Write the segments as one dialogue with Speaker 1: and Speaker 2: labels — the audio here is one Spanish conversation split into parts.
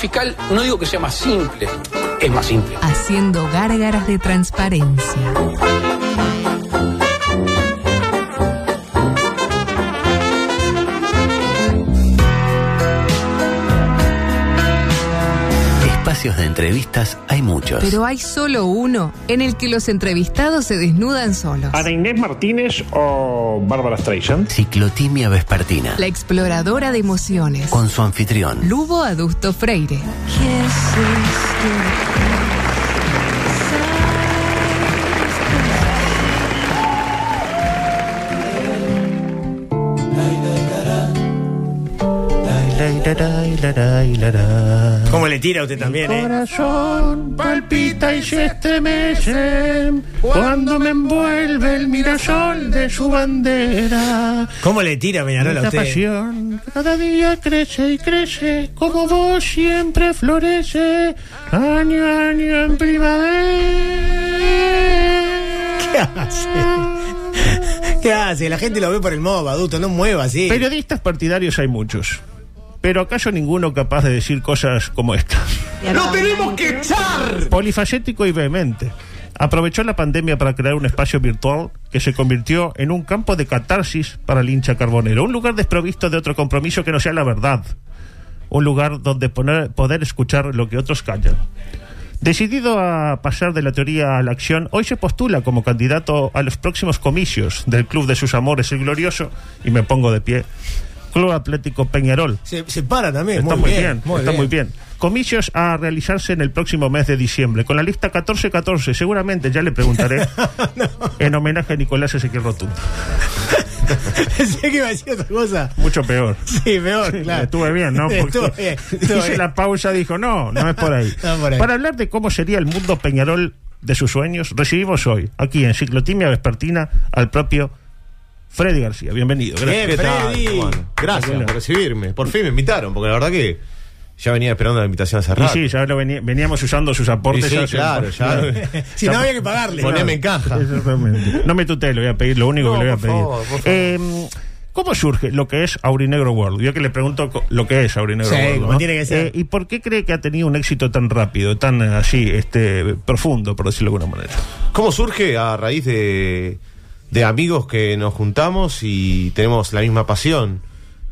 Speaker 1: fiscal no digo que sea más simple, es más simple.
Speaker 2: Haciendo gárgaras de transparencia.
Speaker 3: Espacios de entrevistas hay muchos.
Speaker 2: Pero hay solo uno en el que los entrevistados se desnudan solos.
Speaker 4: ¿Ana Inés Martínez o Bárbara Streisand?
Speaker 3: Ciclotimia vespertina.
Speaker 2: La exploradora de emociones.
Speaker 3: Con su anfitrión.
Speaker 2: Lugo Adusto Freire.
Speaker 5: ¿Cómo le tira a usted también, eh?
Speaker 4: Corazón palpita y se estremece cuando me envuelve el mirasol de su bandera.
Speaker 5: ¿Cómo le tira Peñarol a usted?
Speaker 4: pasión cada día crece y crece, como vos siempre florece, año a año en primavera.
Speaker 5: ¿Qué hace? ¿Qué hace? La gente lo ve por el modo, adulto, no mueva así.
Speaker 4: Periodistas partidarios hay muchos, pero acaso ninguno capaz de decir cosas como esta.
Speaker 1: ¡Lo tenemos que echar!
Speaker 4: Polifacético y vehemente. Aprovechó la pandemia para crear un espacio virtual que se convirtió en un campo de catarsis para el hincha carbonero. Un lugar desprovisto de otro compromiso que no sea la verdad. Un lugar donde poner- poder escuchar lo que otros callan. Decidido a pasar de la teoría a la acción, hoy se postula como candidato a los próximos comicios del Club de sus Amores, el Glorioso, y me pongo de pie. Club Atlético Peñarol.
Speaker 5: se, se para también.
Speaker 4: Está
Speaker 5: muy bien.
Speaker 4: está muy bien. Comicios a realizarse en el próximo mes de diciembre, con la lista 1414. Seguramente ya le preguntaré en homenaje a Nicolás Ezequiel Rotundo.
Speaker 5: Pensé que iba a decir otra cosa.
Speaker 4: Mucho peor.
Speaker 5: Sí, peor, claro.
Speaker 4: Estuve bien, ¿no? Porque
Speaker 5: Estuvo bien,
Speaker 4: hice
Speaker 5: bien.
Speaker 4: la pausa, dijo, no, no es por ahí.
Speaker 5: No por ahí.
Speaker 4: Para hablar de cómo sería el mundo Peñarol de sus sueños, recibimos hoy, aquí en Ciclotimia Vespertina, al propio Freddy García. Bienvenido. Gracias.
Speaker 5: Bien. Freddy.
Speaker 6: Gracias por recibirme. Por fin me invitaron, porque la verdad que ya venía esperando la invitación hace
Speaker 4: Y
Speaker 6: rato.
Speaker 4: sí, ya lo veníamos usando sus aportes.
Speaker 6: Sí, claro, ya.
Speaker 5: Si no había que pagarle.
Speaker 6: Poneme en caja.
Speaker 4: Exactamente. No me tutee, le voy a pedir lo único
Speaker 6: No,
Speaker 4: que le voy a
Speaker 6: por
Speaker 4: pedir.
Speaker 6: favor, por favor.
Speaker 4: Eh, ¿Cómo surge lo que es Aurinegro World? Yo que le pregunto lo que es Aurinegro
Speaker 5: Sí,
Speaker 4: World.
Speaker 5: tiene que ser.
Speaker 4: Eh, ¿Y por qué cree que ha tenido un éxito tan rápido, tan así, este, profundo, por decirlo de alguna manera?
Speaker 6: ¿Cómo surge? A raíz de, de amigos que nos juntamos y tenemos la misma pasión.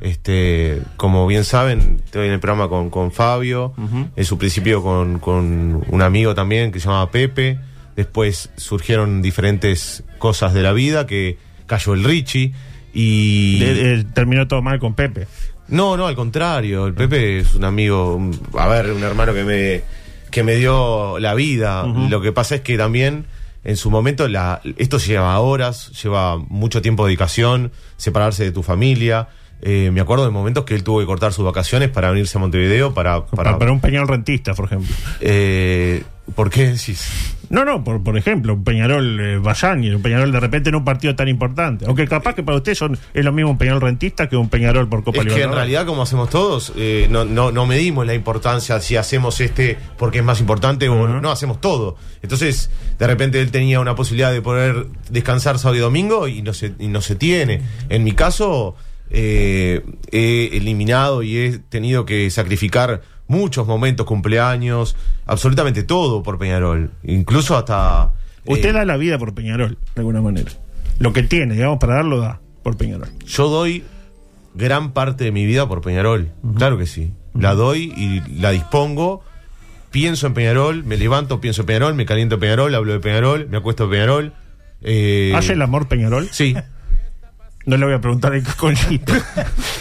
Speaker 6: Este, como bien saben, estoy en el programa con, con Fabio, en su principio con, con un amigo también que se llamaba Pepe, después surgieron diferentes cosas de la vida, que cayó el Richie y...
Speaker 4: De- terminó todo mal con Pepe.
Speaker 6: No, no, al contrario. El Pepe es un amigo, a ver, un hermano que me, que me dio la vida. Lo que pasa es que también en su momento la, esto lleva horas, lleva mucho tiempo de dedicación, separarse de tu familia. Eh, me acuerdo de momentos que él tuvo que cortar sus vacaciones para venirse a Montevideo para...
Speaker 4: Para, un Peñarol rentista, por ejemplo.
Speaker 6: eh, ¿Por qué decís?
Speaker 4: No, no, por, por ejemplo, un Peñarol eh, un Peñarol de repente en un partido tan importante. Aunque capaz que para usted son, es lo mismo un Peñarol rentista que un Peñarol por Copa
Speaker 6: Es que en
Speaker 4: Libertadores.
Speaker 6: realidad, como hacemos todos, eh, no, no, no medimos la importancia si hacemos este porque es más importante o no hacemos todo. Entonces, de repente él tenía una posibilidad de poder descansar sábado y domingo y no se, y no se tiene. En mi caso, eh, he eliminado y he tenido que sacrificar muchos momentos, cumpleaños, absolutamente todo por Peñarol. Incluso hasta...
Speaker 4: Usted
Speaker 6: eh,
Speaker 4: da la vida por Peñarol, de alguna manera. Lo que tiene, digamos, para darlo da por Peñarol.
Speaker 6: Yo doy gran parte de mi vida por Peñarol. Claro que sí. La doy y la dispongo. Pienso en Peñarol, me levanto, pienso en Peñarol, me caliento en Peñarol, hablo de Peñarol, me acuesto en Peñarol. Eh,
Speaker 4: ¿Hace el amor Peñarol?
Speaker 6: Sí.
Speaker 4: No le voy a preguntar en qué consiste.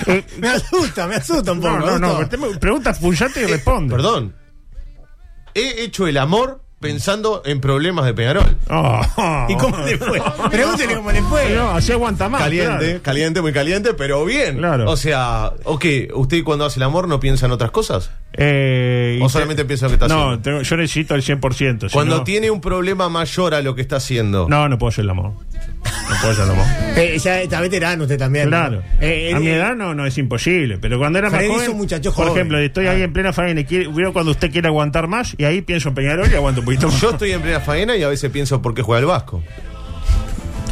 Speaker 4: Eh,
Speaker 5: Me asusta, me asusta un poco.
Speaker 4: no, no, no.
Speaker 5: Augusto.
Speaker 4: usted me pregunta punzante y responde.
Speaker 6: Perdón. He hecho el amor pensando en problemas de Peñarol.
Speaker 4: Oh.
Speaker 5: ¿Y cómo le fue? Pregúntele cómo le fue.
Speaker 4: No, así aguanta más.
Speaker 6: Caliente,
Speaker 4: claro.
Speaker 6: caliente, muy caliente, pero bien.
Speaker 4: Claro.
Speaker 6: O sea, ¿o qué? ¿Usted cuando hace el amor no piensa en otras cosas?
Speaker 4: Eh,
Speaker 6: ¿O solamente
Speaker 4: te-
Speaker 6: piensa en lo que está
Speaker 4: No,
Speaker 6: haciendo?
Speaker 4: tengo- yo necesito el 100%. si
Speaker 6: Cuando
Speaker 4: no-
Speaker 6: tiene un problema mayor a lo que está haciendo.
Speaker 4: No, no puedo hacer el amor. No puedo hacer el amor.
Speaker 5: Eh, ya está veterano usted también. ¿no?
Speaker 4: Claro.
Speaker 5: Eh,
Speaker 4: a
Speaker 5: eh,
Speaker 4: mi edad no, no es imposible, pero cuando era más
Speaker 5: Freddy es
Speaker 4: joven,
Speaker 5: un muchacho
Speaker 4: por
Speaker 5: joven.
Speaker 4: ejemplo, estoy ahí en plena faena veo cuando usted quiere aguantar más y ahí pienso en Peñarol y aguanto un poquito más.
Speaker 6: Yo estoy en plena faena y a veces pienso por qué juega el Vasco.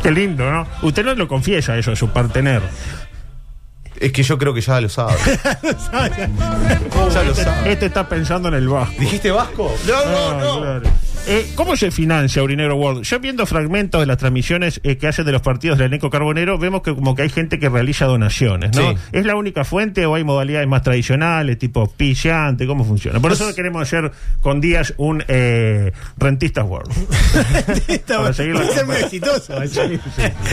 Speaker 4: Qué lindo, ¿no? Usted no lo confiesa eso de su partener.
Speaker 6: Es que yo creo que ya lo sabe. ya lo
Speaker 4: Este,
Speaker 6: sabe.
Speaker 4: este está pensando en el Vasco.
Speaker 6: ¿Dijiste Vasco? No,
Speaker 4: Ah,
Speaker 6: no, no.
Speaker 4: claro. Eh, ¿Cómo se financia Urinegro World? Yo viendo fragmentos de las transmisiones eh, que hacen de los partidos del elenco carbonero, vemos que como que hay gente que realiza donaciones, ¿no?
Speaker 6: Sí.
Speaker 4: ¿Es la única fuente o hay modalidades más tradicionales, tipo pillante? ¿Cómo funciona? Por eso queremos hacer con Díaz un eh, Rentistas World. Para seguir
Speaker 5: muy exitoso.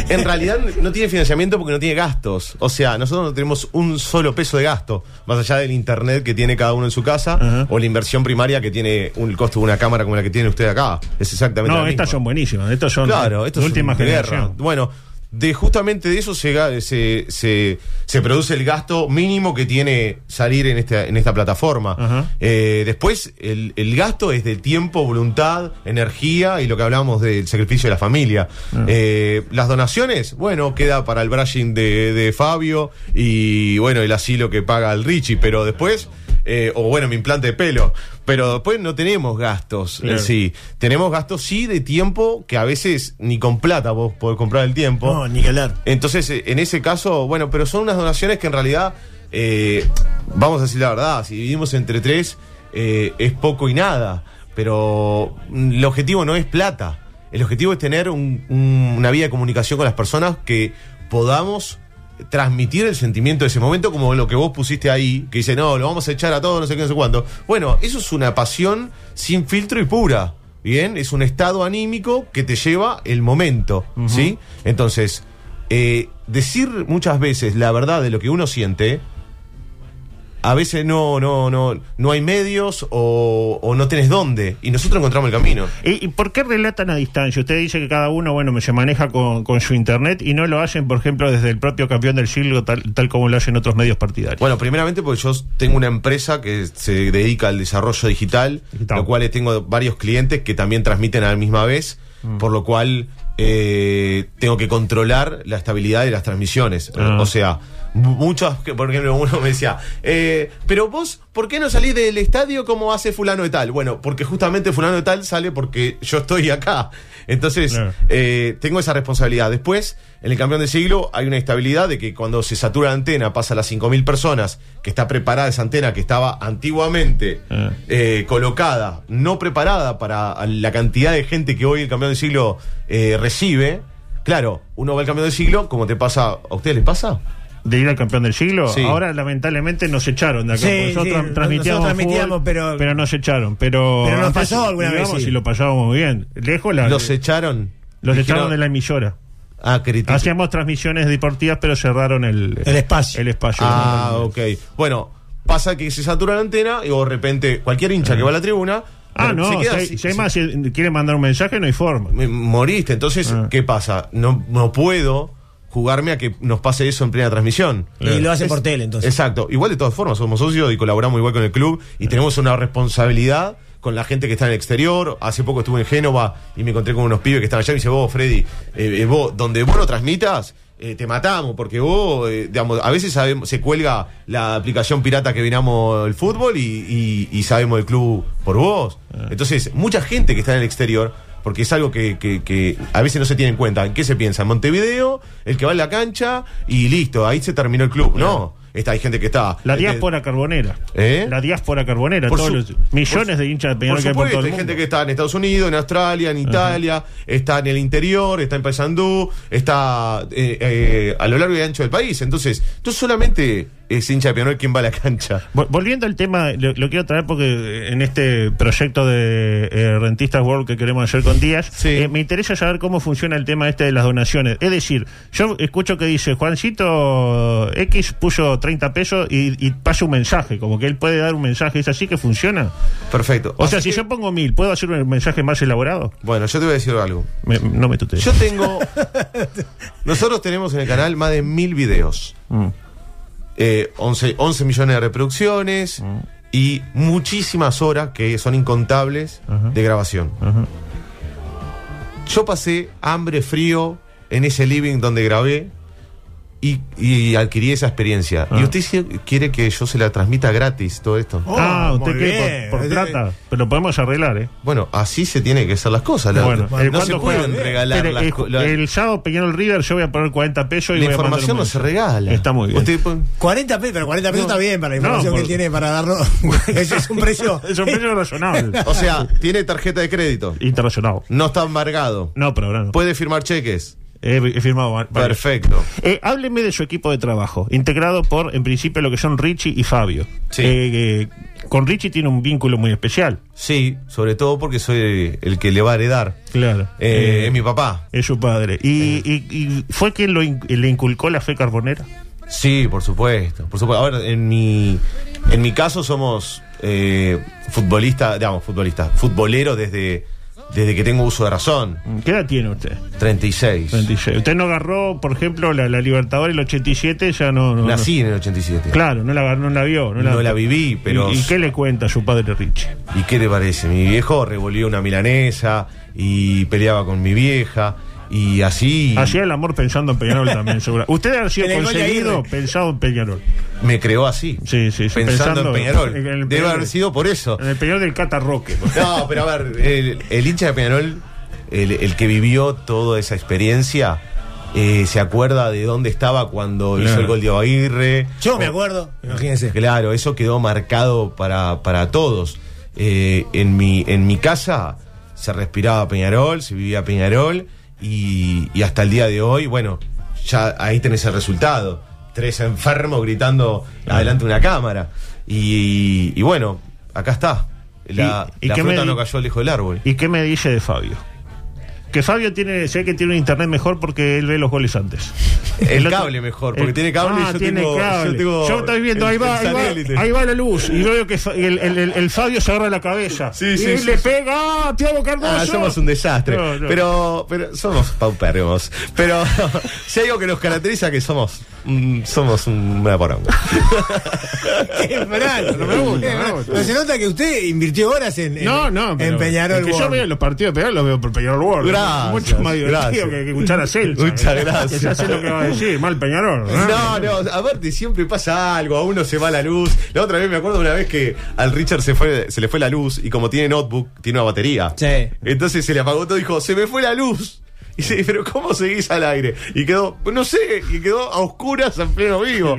Speaker 6: En realidad no tiene financiamiento porque no tiene gastos. O sea, nosotros no tenemos un solo peso de gasto, más allá del internet que tiene cada uno en su casa o la inversión primaria que tiene un, el costo de una cámara como la que tiene usted acá. Es exactamente
Speaker 4: No, estas son buenísimas. Estos son
Speaker 6: Claro, esto
Speaker 4: de
Speaker 6: es
Speaker 4: última
Speaker 6: una guerra.
Speaker 4: generación.
Speaker 6: Bueno, de justamente de eso se, se, se, se produce el gasto mínimo que tiene salir en esta, en esta plataforma. Eh, después, el, el gasto es de tiempo, voluntad, energía y lo que hablamos del sacrificio de la familia.
Speaker 4: Ah.
Speaker 6: Eh, las donaciones, bueno, queda para el brushing de, de Fabio y bueno, el asilo que paga el Richie, pero después. Eh, o bueno, mi implante de pelo. Pero después no tenemos gastos
Speaker 4: Claro.
Speaker 6: en sí. Tenemos gastos sí de tiempo que a veces ni con plata vos podés comprar el tiempo.
Speaker 5: No, ni hablar.
Speaker 6: Entonces, eh, en ese caso, bueno, pero son unas donaciones que en realidad, eh, vamos a decir la verdad, si dividimos entre tres, eh, es poco y nada. Pero mm, el objetivo no es plata. El objetivo es tener un- un- una vía de comunicación con las personas que podamos transmitir el sentimiento de ese momento, como lo que vos pusiste ahí, que dice, no, lo vamos a echar a todos, no sé qué, no sé cuánto. Bueno, eso es una pasión sin filtro y pura. Bien, es un estado anímico que te lleva el momento, ¿sí? Entonces, eh, decir muchas veces la verdad de lo que uno siente, a veces no, no, no, no hay medios o, o no tenés dónde. Y nosotros encontramos el camino.
Speaker 4: ¿Y, y por qué relatan a distancia? Usted dice que cada uno, bueno, se maneja con, con su internet y no lo hacen, por ejemplo, desde el propio campeón del siglo, tal, tal como lo hacen otros medios partidarios.
Speaker 6: Bueno, primeramente porque yo tengo una empresa que se dedica al desarrollo digital,
Speaker 4: Digital.
Speaker 6: lo cual tengo varios clientes que también transmiten a la misma vez,
Speaker 4: Mm.
Speaker 6: por lo cual eh, tengo que controlar la estabilidad de las transmisiones.
Speaker 4: Ah.
Speaker 6: O sea, muchos, por ejemplo, uno me decía, eh, pero vos, ¿por qué no salís del estadio como hace fulano de tal? Bueno, porque justamente fulano de tal sale porque yo estoy acá. Entonces, eh, tengo esa responsabilidad. Después, en el campeón del siglo hay una estabilidad de que cuando se satura la antena, pasa a las 5.000 personas, que está preparada esa antena que estaba antiguamente
Speaker 4: Ah.
Speaker 6: eh, colocada, no preparada para la cantidad de gente que hoy el campeón del siglo eh, recibe. Claro, uno va al campeón del siglo, como te pasa, ¿a ustedes les pasa?
Speaker 4: De ir al campeón del siglo.
Speaker 6: Sí.
Speaker 4: Ahora, lamentablemente, nos echaron de acá.
Speaker 5: Sí,
Speaker 4: nosotros
Speaker 5: sí,
Speaker 4: tra- transmitíamos,
Speaker 5: nosotros transmitíamos,
Speaker 4: fútbol,
Speaker 5: pero-
Speaker 4: nos echaron. Pero,
Speaker 5: Pero nos
Speaker 4: antes,
Speaker 5: pasó alguna vez,
Speaker 4: digamos, y lo pasábamos muy bien. Lejos la,
Speaker 6: Los echaron.
Speaker 4: los
Speaker 6: Dijeron,
Speaker 4: echaron de la emisora.
Speaker 6: Ah.
Speaker 4: Hacíamos transmisiones deportivas, pero cerraron el,
Speaker 5: El espacio.
Speaker 4: El espacio.
Speaker 6: Ah, ok. Bueno, pasa que se satura la antena y de repente cualquier hincha que va a la tribuna.
Speaker 4: Ah,
Speaker 6: se
Speaker 4: no,
Speaker 6: queda
Speaker 4: si, hay-
Speaker 6: si-
Speaker 4: hay más, si quiere mandar un mensaje, no hay forma.
Speaker 6: moriste. Entonces,
Speaker 4: Ah.
Speaker 6: ¿qué pasa? No, no puedo jugarme a que nos pase eso en plena transmisión.
Speaker 5: Y lo hacen por tele, entonces.
Speaker 6: Exacto. Igual de todas formas, somos socios y colaboramos igual con el club y tenemos una responsabilidad con la gente que está en el exterior. Hace poco estuve en Génova y me encontré con unos pibes que estaban allá y me dice, vos, Freddy, eh, eh, vos, donde vos no transmitas, eh, te matamos, porque vos, eh, digamos, a veces sabemos, se cuelga la aplicación pirata que vinamos el fútbol y, y- y sabemos el club por vos. Entonces, mucha gente que está en el exterior, porque es algo que, que- que a veces no se tiene en cuenta. ¿En qué se piensa? En Montevideo, el que va a la cancha y listo, ahí se terminó el club. No, está, hay gente que está.
Speaker 4: La
Speaker 6: que-
Speaker 4: diáspora carbonera.
Speaker 6: ¿Eh?
Speaker 4: La diáspora carbonera.
Speaker 6: Por
Speaker 4: todos
Speaker 6: su-
Speaker 4: los millones de hinchas de
Speaker 6: Por
Speaker 4: Peñarol que hay por todo el
Speaker 6: hay
Speaker 4: mundo.
Speaker 6: gente que está en Estados Unidos, en Australia, en Italia, está en el interior, está en Paysandú, está eh, eh, a lo largo y ancho del país. Entonces, no solamente es hincha de quien va a la cancha.
Speaker 4: Vol- Volviendo al tema, lo, lo quiero traer porque en este proyecto de eh, Rentistas World que queremos hacer con Díaz,
Speaker 6: Sí.
Speaker 4: eh, me interesa saber cómo funciona el tema este de las donaciones. Es decir, yo escucho que dice Juancito X puso 30 pesos y, y pasa un mensaje, como que él puede dar un mensaje, ¿es así que funciona?
Speaker 6: Perfecto.
Speaker 4: O sea, si yo pongo mil, ¿puedo hacer un mensaje más elaborado?
Speaker 6: Bueno, yo te voy a decir algo.
Speaker 4: Me- no me tutees.
Speaker 6: Yo tengo. Nosotros tenemos en el canal más de mil videos.
Speaker 4: Mm.
Speaker 6: Eh, 11, 11 millones de reproducciones
Speaker 4: Mm.
Speaker 6: y muchísimas horas que son incontables de grabación. Yo pasé hambre, frío en ese living donde grabé y, y adquirí esa experiencia.
Speaker 4: Ah.
Speaker 6: Y usted quiere que yo se la transmita gratis, todo esto.
Speaker 5: Oh,
Speaker 4: ah, ¿usted
Speaker 5: muy
Speaker 4: qué?
Speaker 5: bien.
Speaker 4: Por, por plata. Pero podemos arreglar, ¿eh?
Speaker 6: Bueno, así se tiene que hacer las cosas. la-
Speaker 4: Bueno,
Speaker 6: no se
Speaker 4: ¿cuándo
Speaker 6: pueden
Speaker 4: juegan?
Speaker 6: regalar
Speaker 4: Pero,
Speaker 6: las la-
Speaker 4: El sábado Peñarol River yo voy a poner 40 pesos y
Speaker 6: la
Speaker 4: voy
Speaker 6: información no se regala.
Speaker 4: Está muy bien.
Speaker 6: Usted pon-
Speaker 5: 40 pesos, pero 40 pesos
Speaker 6: No.
Speaker 5: está bien para la
Speaker 4: No,
Speaker 5: información
Speaker 4: por-
Speaker 5: que él tiene para darnos. Ese es un precio.
Speaker 4: Es un precio razonable.
Speaker 6: o sea, tiene tarjeta de crédito.
Speaker 4: Internacional.
Speaker 6: No está embargado.
Speaker 4: No, pero ahora no.
Speaker 6: Puede firmar cheques.
Speaker 4: He, he firmado varios.
Speaker 6: Perfecto.
Speaker 4: Eh, hábleme de su equipo de trabajo, integrado por, en principio, lo que son Richie y Fabio.
Speaker 6: Sí.
Speaker 4: Eh, eh, con Richie tiene un vínculo muy especial.
Speaker 6: Sí, sobre todo porque soy el que le va a heredar.
Speaker 4: Claro.
Speaker 6: Eh,
Speaker 4: Eh,
Speaker 6: es mi papá.
Speaker 4: Es su padre. ¿Y, y- y fue quien lo in- le inculcó la fe carbonera?
Speaker 6: Sí, por supuesto. Por supuesto. Ahora, en mi, en mi caso somos eh, futbolistas, digamos, futbolistas, futboleros desde, desde que tengo uso de razón.
Speaker 4: ¿Qué edad tiene usted?
Speaker 6: 36.
Speaker 4: 26. Usted no agarró, por ejemplo, la, la Libertadores el 87, ya no... no
Speaker 6: Nací en el 87.
Speaker 4: no. Claro, no la, agarró, no la vio. No la,
Speaker 6: No la viví, pero-
Speaker 4: ¿Y, y qué le cuenta a su padre Richie?
Speaker 6: ¿Y qué le parece? Mi viejo revolvió una milanesa y peleaba con mi vieja y así
Speaker 4: Hacía el amor pensando en Peñarol también, seguro. Usted ha sido conseguido pensado en Peñarol.
Speaker 6: me creó así.
Speaker 4: Sí, sí, sí,
Speaker 6: Pensando,
Speaker 4: pensando
Speaker 6: en Peñarol.
Speaker 4: en
Speaker 6: Debe
Speaker 4: Peñarol.
Speaker 6: haber sido por eso.
Speaker 4: En el Peñarol del Catarroque.
Speaker 6: No, pero a ver, el, el hincha de Peñarol, el, el que vivió toda esa experiencia, eh, se acuerda de dónde estaba cuando hizo el gol de Aguirre.
Speaker 5: Yo me acuerdo, imagínense.
Speaker 6: Claro, eso quedó marcado para, para todos. Eh, en, mi, en mi casa se respiraba Peñarol, se vivía Peñarol y, y hasta el día de hoy, bueno, ya ahí tenés el resultado. Tres enfermos gritando adelante de una cámara. Y, y bueno, acá está. La,
Speaker 4: ¿Y- y
Speaker 6: la fruta
Speaker 4: me
Speaker 6: no cayó lejos del árbol.
Speaker 4: ¿Y qué me dice de Fabio? Que Fabio tiene, sé que tiene un internet mejor porque él ve los goles antes.
Speaker 6: El
Speaker 4: otro-
Speaker 6: cable mejor, porque
Speaker 4: el-
Speaker 6: tiene cable y
Speaker 4: ah,
Speaker 6: yo
Speaker 4: tiene
Speaker 6: tengo-
Speaker 4: cable.
Speaker 6: yo tengo
Speaker 4: estoy viendo,
Speaker 6: el-
Speaker 4: ahí va, ahí va,
Speaker 6: satélite.
Speaker 4: ahí va la luz. Y veo que el, Fabio se agarra la cabeza.
Speaker 6: Sí,
Speaker 4: y
Speaker 6: sí, sí,
Speaker 4: le pega, ¡ah, Tiago Cardoso!
Speaker 6: Ah, somos un desastre.
Speaker 4: No, no.
Speaker 6: Pero, pero somos paupérrimos. Pero si hay algo que nos caracteriza que somos, mm, somos un- una poronga.
Speaker 5: Qué.
Speaker 4: No me gusta,
Speaker 5: Qué
Speaker 4: no me
Speaker 5: frase.
Speaker 4: gusta.
Speaker 5: Pero se nota que usted invirtió horas en, en,
Speaker 4: No, no,
Speaker 5: en Peñarol.
Speaker 4: es que yo
Speaker 5: World.
Speaker 4: veo los partidos de Peñarol, los veo por Peñarol World.
Speaker 6: Gracias,
Speaker 4: Mucho más divertido
Speaker 6: gracias.
Speaker 4: que, que escuchar a Celso.
Speaker 6: Muchas gracias.
Speaker 4: Que ya sé lo que va a decir, mal Peñarol.
Speaker 6: No, no, aparte siempre pasa algo, a uno se va la luz. La otra vez me acuerdo una vez que al Richard se fue, se le fue la luz y como tiene notebook, tiene una batería.
Speaker 5: Sí.
Speaker 6: Entonces se le apagó todo y dijo, se me fue la luz. Y dice, pero ¿cómo seguís al aire? Y quedó, no sé, y quedó a oscuras en pleno vivo.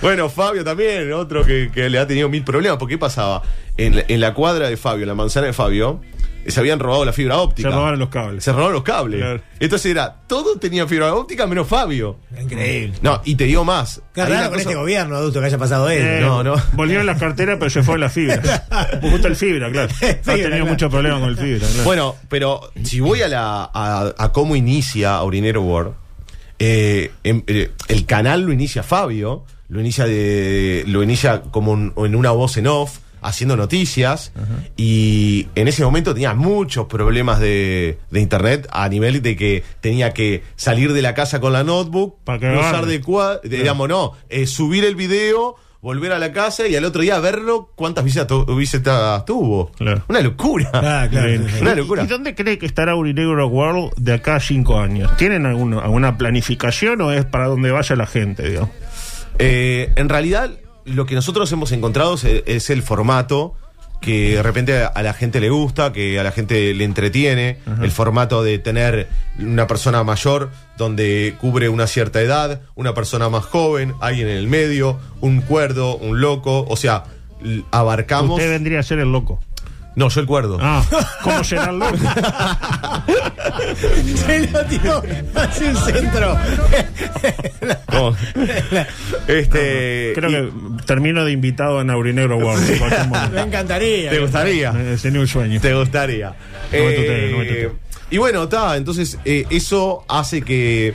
Speaker 6: bueno, Fabio también, otro que, que le ha tenido mil problemas. Porque ¿qué pasaba? En, la- en la cuadra de Fabio, en la manzana de Fabio, eh, se habían robado la fibra óptica.
Speaker 4: Se robaron los cables.
Speaker 6: Se robaron los cables.
Speaker 4: Claro.
Speaker 6: Entonces era, todo tenía fibra óptica menos Fabio.
Speaker 5: Increíble.
Speaker 6: No, y te digo más.
Speaker 5: Qué raro con
Speaker 6: cosa-
Speaker 5: este gobierno adulto que haya pasado él.
Speaker 4: Eh,
Speaker 6: No, no.
Speaker 4: Volvieron las carteras, pero se fue la fibra. Justo el fibra, claro.
Speaker 5: Fibra,
Speaker 4: ha tenido
Speaker 5: claro.
Speaker 4: muchos problemas con el fibra. claro.
Speaker 6: Bueno, pero si voy a la a, a cómo inicia Aurinero World, eh, em- eh, el canal lo inicia Fabio, lo inicia de lo inicia como un- en una voz en off, haciendo noticias, y en ese momento tenía muchos problemas de, de internet a nivel de que tenía que salir de la casa con la notebook,
Speaker 4: Para que
Speaker 6: usar de cua- de- digamos, no, eh, subir el video, volver a la casa y al otro día verlo cuántas visitas, tu- visitas tuvo.
Speaker 4: Claro.
Speaker 6: Una locura.
Speaker 5: Ah, claro.
Speaker 4: Bien.
Speaker 5: sí, sí.
Speaker 6: Una locura.
Speaker 4: ¿Y dónde cree que estará Urinegro World de acá a cinco años? ¿Tienen alguno- alguna planificación o es para donde vaya la gente, digamos?
Speaker 6: Eh, en realidad, lo que nosotros hemos encontrado es, es el formato que de repente a la gente le gusta, que a la gente le entretiene, el formato de tener una persona mayor donde cubre una cierta edad, una persona más joven, alguien en el medio, un cuerdo, un loco, o sea, abarcamos...
Speaker 4: Usted vendría a ser el loco.
Speaker 6: No, yo el cuerdo.
Speaker 4: Ah, ¿cómo será el loco?
Speaker 5: Se lo tiró hacia el centro.
Speaker 6: No. este,
Speaker 4: Creo
Speaker 6: y-
Speaker 4: que termino de invitado en Aurinegro World. momento.
Speaker 5: Me encantaría.
Speaker 6: ¿Te gustaría?
Speaker 4: Eh, Sería un sueño.
Speaker 6: Te gustaría.
Speaker 4: No me tutee, no me tutee.
Speaker 6: y bueno, está, entonces eh, eso hace que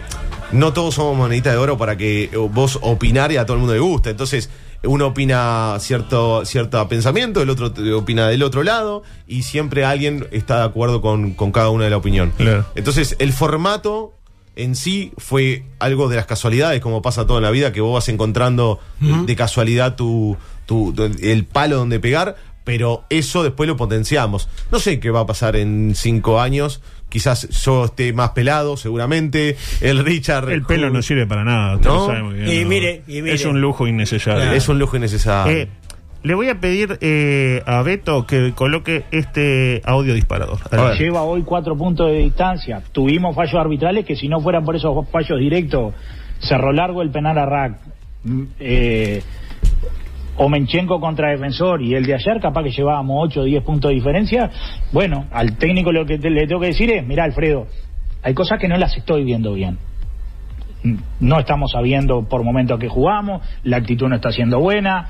Speaker 6: no todos somos monedita de oro para que eh, vos opinar y a todo el mundo le guste. Entonces, uno opina cierto, cierto pensamiento, el otro opina del otro lado, y siempre alguien está de acuerdo con, con cada una de la opinión.
Speaker 4: Claro.
Speaker 6: Entonces, el formato en sí fue algo de las casualidades, como pasa todo en la vida, que vos vas encontrando de casualidad tu, tu- tu- el palo donde pegar, pero eso después lo potenciamos. No sé qué va a pasar en cinco años. Quizás yo esté más pelado, seguramente. El Richard.
Speaker 4: El pelo no sirve para nada, usted
Speaker 6: ¿No?
Speaker 4: lo sabe muy bien.
Speaker 5: Y
Speaker 4: ¿no?
Speaker 5: mire, y mire.
Speaker 4: Es un lujo innecesario.
Speaker 6: Es un lujo innecesario.
Speaker 4: Eh, le voy a pedir eh, a Beto que coloque este audio disparador.
Speaker 7: Lleva hoy cuatro puntos de distancia. Tuvimos fallos arbitrales que si no fueran por esos fallos directos, Cerro Largo el penal a Rack, mm, eh, Omenchenko contra defensor y el de ayer capaz que llevábamos 8 o 10 puntos de diferencia. Bueno, al técnico lo que le tengo que decir es, mira Alfredo, hay cosas que no las estoy viendo bien. No estamos sabiendo por momentos que jugamos, la actitud no está siendo buena,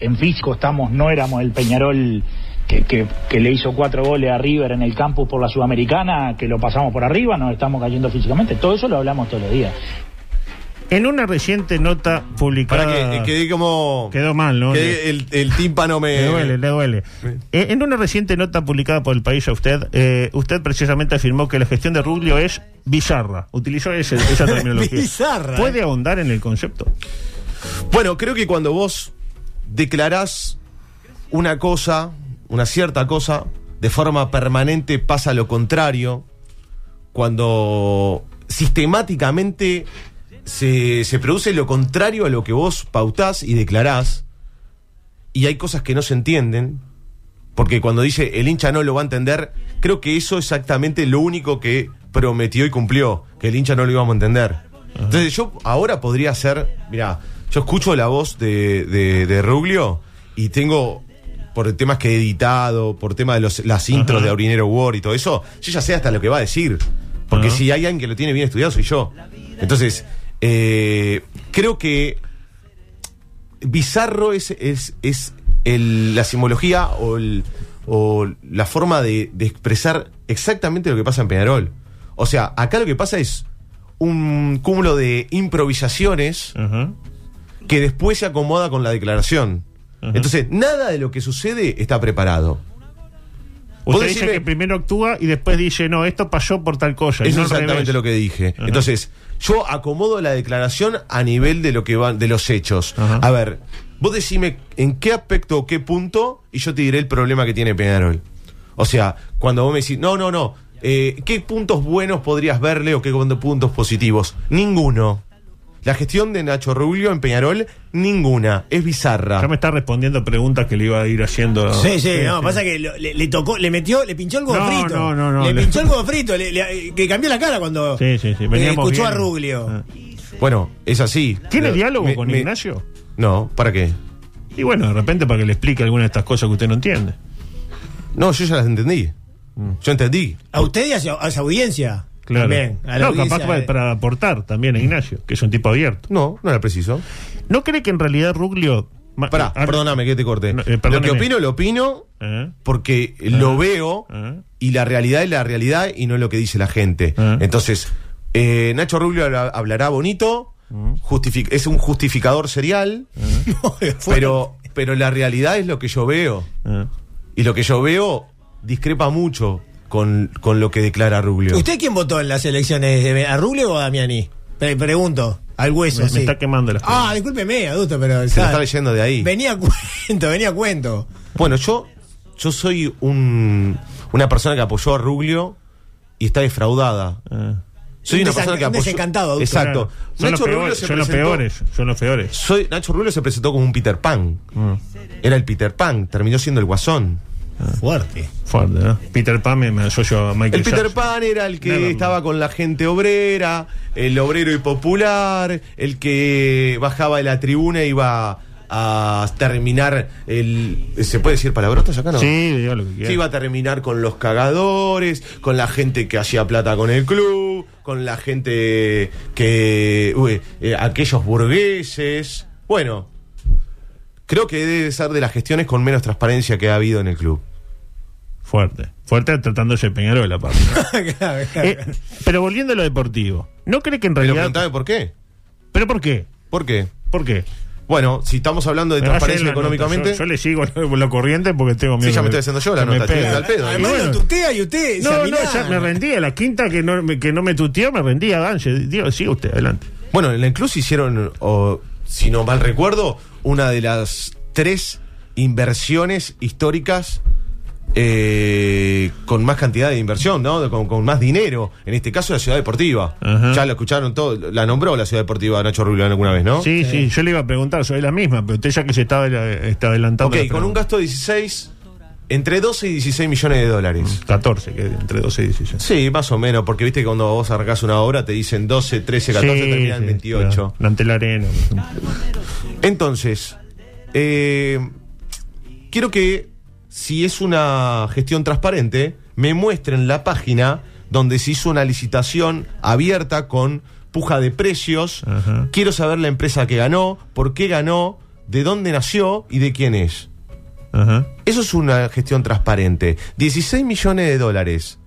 Speaker 7: en físico estamos, no éramos el Peñarol que, que, que le hizo cuatro goles a River en el campus por la Sudamericana, que lo pasamos por arriba, nos estamos cayendo físicamente. Todo eso lo hablamos todos los días.
Speaker 4: En una reciente nota publicada.
Speaker 6: Para que quedé como.
Speaker 4: Quedó mal, ¿no?
Speaker 6: El, el tímpano me.
Speaker 4: Le duele, le duele. Eh, en una reciente nota publicada por el país a usted, eh, usted precisamente afirmó que la gestión de Rubio es bizarra. Utilizó ese- esa terminología.
Speaker 5: Bizarra.
Speaker 4: ¿Puede ahondar en el concepto?
Speaker 6: Bueno, creo que cuando vos declarás una cosa, una cierta cosa, de forma permanente pasa lo contrario. Cuando sistemáticamente se, se produce lo contrario a lo que vos pautás y declarás, y hay cosas que no se entienden, porque cuando dice el hincha no lo va a entender, creo que eso es exactamente lo único que prometió y cumplió, que el hincha no lo íbamos a entender. Entonces yo ahora podría ser, mira, yo escucho la voz de, de, de Ruglio y tengo, por temas que he editado, por temas de los, las intros de Aurinero War y todo eso, yo ya sé hasta lo que va a decir. Porque
Speaker 4: Ajá.
Speaker 6: si hay alguien que lo tiene bien estudiado, soy yo. Entonces, eh, creo que bizarro es, es, es el- la simbología o, el- o la forma de, de expresar exactamente lo que pasa en Peñarol. O sea, acá lo que pasa es un cúmulo de improvisaciones que después se acomoda con la declaración. Entonces, nada de lo que sucede está preparado. Vos
Speaker 4: Usted dice que primero actúa y después dice, no, esto pasó por tal cosa.
Speaker 6: Eso
Speaker 4: no
Speaker 6: es exactamente lo que dije.
Speaker 4: Ajá.
Speaker 6: Entonces, yo acomodo la declaración a nivel de lo que van, de los hechos.
Speaker 4: Ajá.
Speaker 6: A ver, vos decime en qué aspecto o qué punto, y yo te diré el problema que tiene Peñarol. O sea, cuando vos me decís, no, no, no, eh, ¿qué puntos buenos podrías verle o qué puntos positivos? Ninguno. La gestión de Nacho Rubio en Peñarol, ninguna. Es bizarra.
Speaker 4: Ya me está respondiendo preguntas que le iba a ir haciendo.
Speaker 5: Sí, sí, no, pasa que lo- le, le tocó, le metió, le pinchó el huevo
Speaker 4: No,
Speaker 5: frito.
Speaker 4: no, no, no,
Speaker 5: le
Speaker 4: le-
Speaker 5: pinchó el huevo frito, le, le- que cambió la cara cuando
Speaker 4: Sí, sí, sí,
Speaker 5: eh,
Speaker 4: veníamos
Speaker 5: escuchó
Speaker 4: bien.
Speaker 5: a Ruglio.
Speaker 4: Ah.
Speaker 6: Bueno, es así.
Speaker 4: ¿Tiene
Speaker 6: Lo-
Speaker 4: diálogo
Speaker 6: me-
Speaker 4: con
Speaker 6: me-
Speaker 4: Ignacio?
Speaker 6: No, ¿para qué?
Speaker 4: Y bueno, de repente para que le explique alguna de estas cosas que usted no entiende.
Speaker 6: No, yo ya las entendí.
Speaker 4: Mm.
Speaker 6: Yo entendí.
Speaker 5: A usted y a su, a su audiencia.
Speaker 4: Claro.
Speaker 5: También, a la
Speaker 4: no,
Speaker 5: audiencia,
Speaker 4: capaz para,
Speaker 5: eh.
Speaker 4: para aportar también a Ignacio, que es un tipo abierto.
Speaker 6: No, no era preciso.
Speaker 4: ¿No cree que en realidad Ruglio...
Speaker 6: Pará,
Speaker 4: ah,
Speaker 6: perdóname que te corté.
Speaker 4: No, eh,
Speaker 6: lo que opino, lo opino
Speaker 4: eh,
Speaker 6: porque lo veo y la realidad es la realidad y no es lo que dice la gente. Entonces, eh, Nacho Rubio habla- hablará bonito,
Speaker 4: Mm.
Speaker 6: es un justificador serial, pero, pero la realidad es lo que yo veo.
Speaker 4: eh.
Speaker 6: Y lo que yo veo discrepa mucho con, con lo que declara Rubio.
Speaker 5: ¿Usted quién votó en las elecciones? ¿A Ruglio o a Damiani? Pre- pregunto, al hueso,
Speaker 4: Me, me está quemando la
Speaker 5: Ah, discúlpeme, adulto, pero.
Speaker 6: Se lo está leyendo de ahí.
Speaker 5: Venía a cuento, venía a cuento.
Speaker 6: Bueno, yo, yo soy un, una persona que apoyó a Ruglio y está defraudada.
Speaker 4: Eh.
Speaker 6: Soy
Speaker 5: Un
Speaker 6: una persona que
Speaker 5: un
Speaker 6: apoyó.
Speaker 5: desencantado, adulto.
Speaker 6: Exacto.
Speaker 4: Claro. Son, los
Speaker 6: Nacho Rubio
Speaker 4: peores,
Speaker 6: se
Speaker 4: son los
Speaker 6: presentó-
Speaker 4: peores, son los peores.
Speaker 6: Soy, Nacho Rubio se presentó como un Peter Pan.
Speaker 4: Mm.
Speaker 6: Era el Peter Pan, terminó siendo el guasón.
Speaker 5: Fuerte.
Speaker 4: Fuerte, ¿no? Peter Pan me, me asocio a Michael
Speaker 6: El Peter
Speaker 4: Jackson.
Speaker 6: Pan era el que estaba con la gente obrera, el obrero y popular, el que bajaba de la tribuna e iba a terminar el. ¿Se puede decir palabrotas acá no?
Speaker 4: Sí, diga lo que
Speaker 6: iba a terminar con los cagadores, con la gente que hacía plata con el club, con la gente que. uy, eh, aquellos burgueses. Bueno, creo que debe ser de las gestiones con menos transparencia que ha habido en el club.
Speaker 4: Fuerte. Fuerte tratándose de Peñarol.
Speaker 5: Claro, claro.
Speaker 4: Eh, pero volviendo a lo deportivo, ¿no cree que en
Speaker 6: Pero
Speaker 4: realidad...
Speaker 6: preguntame por qué.
Speaker 4: ¿Pero por qué?
Speaker 6: ¿Por qué?
Speaker 4: ¿Por qué?
Speaker 6: Bueno, si estamos hablando de
Speaker 4: Me
Speaker 6: transparencia
Speaker 4: la
Speaker 6: económicamente.
Speaker 4: Yo, yo le sigo lo, lo corriente porque tengo miedo.
Speaker 6: Sí, ya me estoy haciendo yo la
Speaker 4: me
Speaker 6: nota,
Speaker 4: pegue.
Speaker 6: estoy al pedo.
Speaker 5: Además
Speaker 4: bueno,
Speaker 5: lo tutea y usted.
Speaker 4: no, no, ya me rendí. A la quinta que no, me- que no me tuteó, me rendí a Ganche. Digo, siga usted, adelante.
Speaker 6: Bueno, en la Inclus hicieron, o, si no mal recuerdo, una de las tres inversiones históricas eh, con más cantidad de inversión, ¿no? Con, con más dinero. En este caso, la ciudad deportiva.
Speaker 4: Ajá.
Speaker 6: Ya lo escucharon todo. La nombró la ciudad deportiva Nacho Rubio alguna vez, ¿no?
Speaker 4: Sí, sí, yo le iba a preguntar, soy la misma, pero usted ya que se está, está adelantando.
Speaker 6: Ok,
Speaker 4: la
Speaker 6: con un gasto de 16, entre 12 y 16 millones de dólares.
Speaker 4: 14, que entre 12 y 16.
Speaker 6: Sí, más o menos, porque viste que cuando vos arrancás una obra te dicen 12, 13, 14,
Speaker 4: Sí,
Speaker 6: terminan en
Speaker 4: sí,
Speaker 6: 28.
Speaker 4: claro. Ante la arena.
Speaker 6: Entonces, eh, quiero que, si es una gestión transparente, me muestren la página donde se hizo una licitación abierta con puja de precios.
Speaker 4: Ajá.
Speaker 6: Quiero saber la empresa que ganó, por qué ganó, de dónde nació y de quién es.
Speaker 4: Ajá.
Speaker 6: Eso es una gestión transparente. 16 millones de dólares.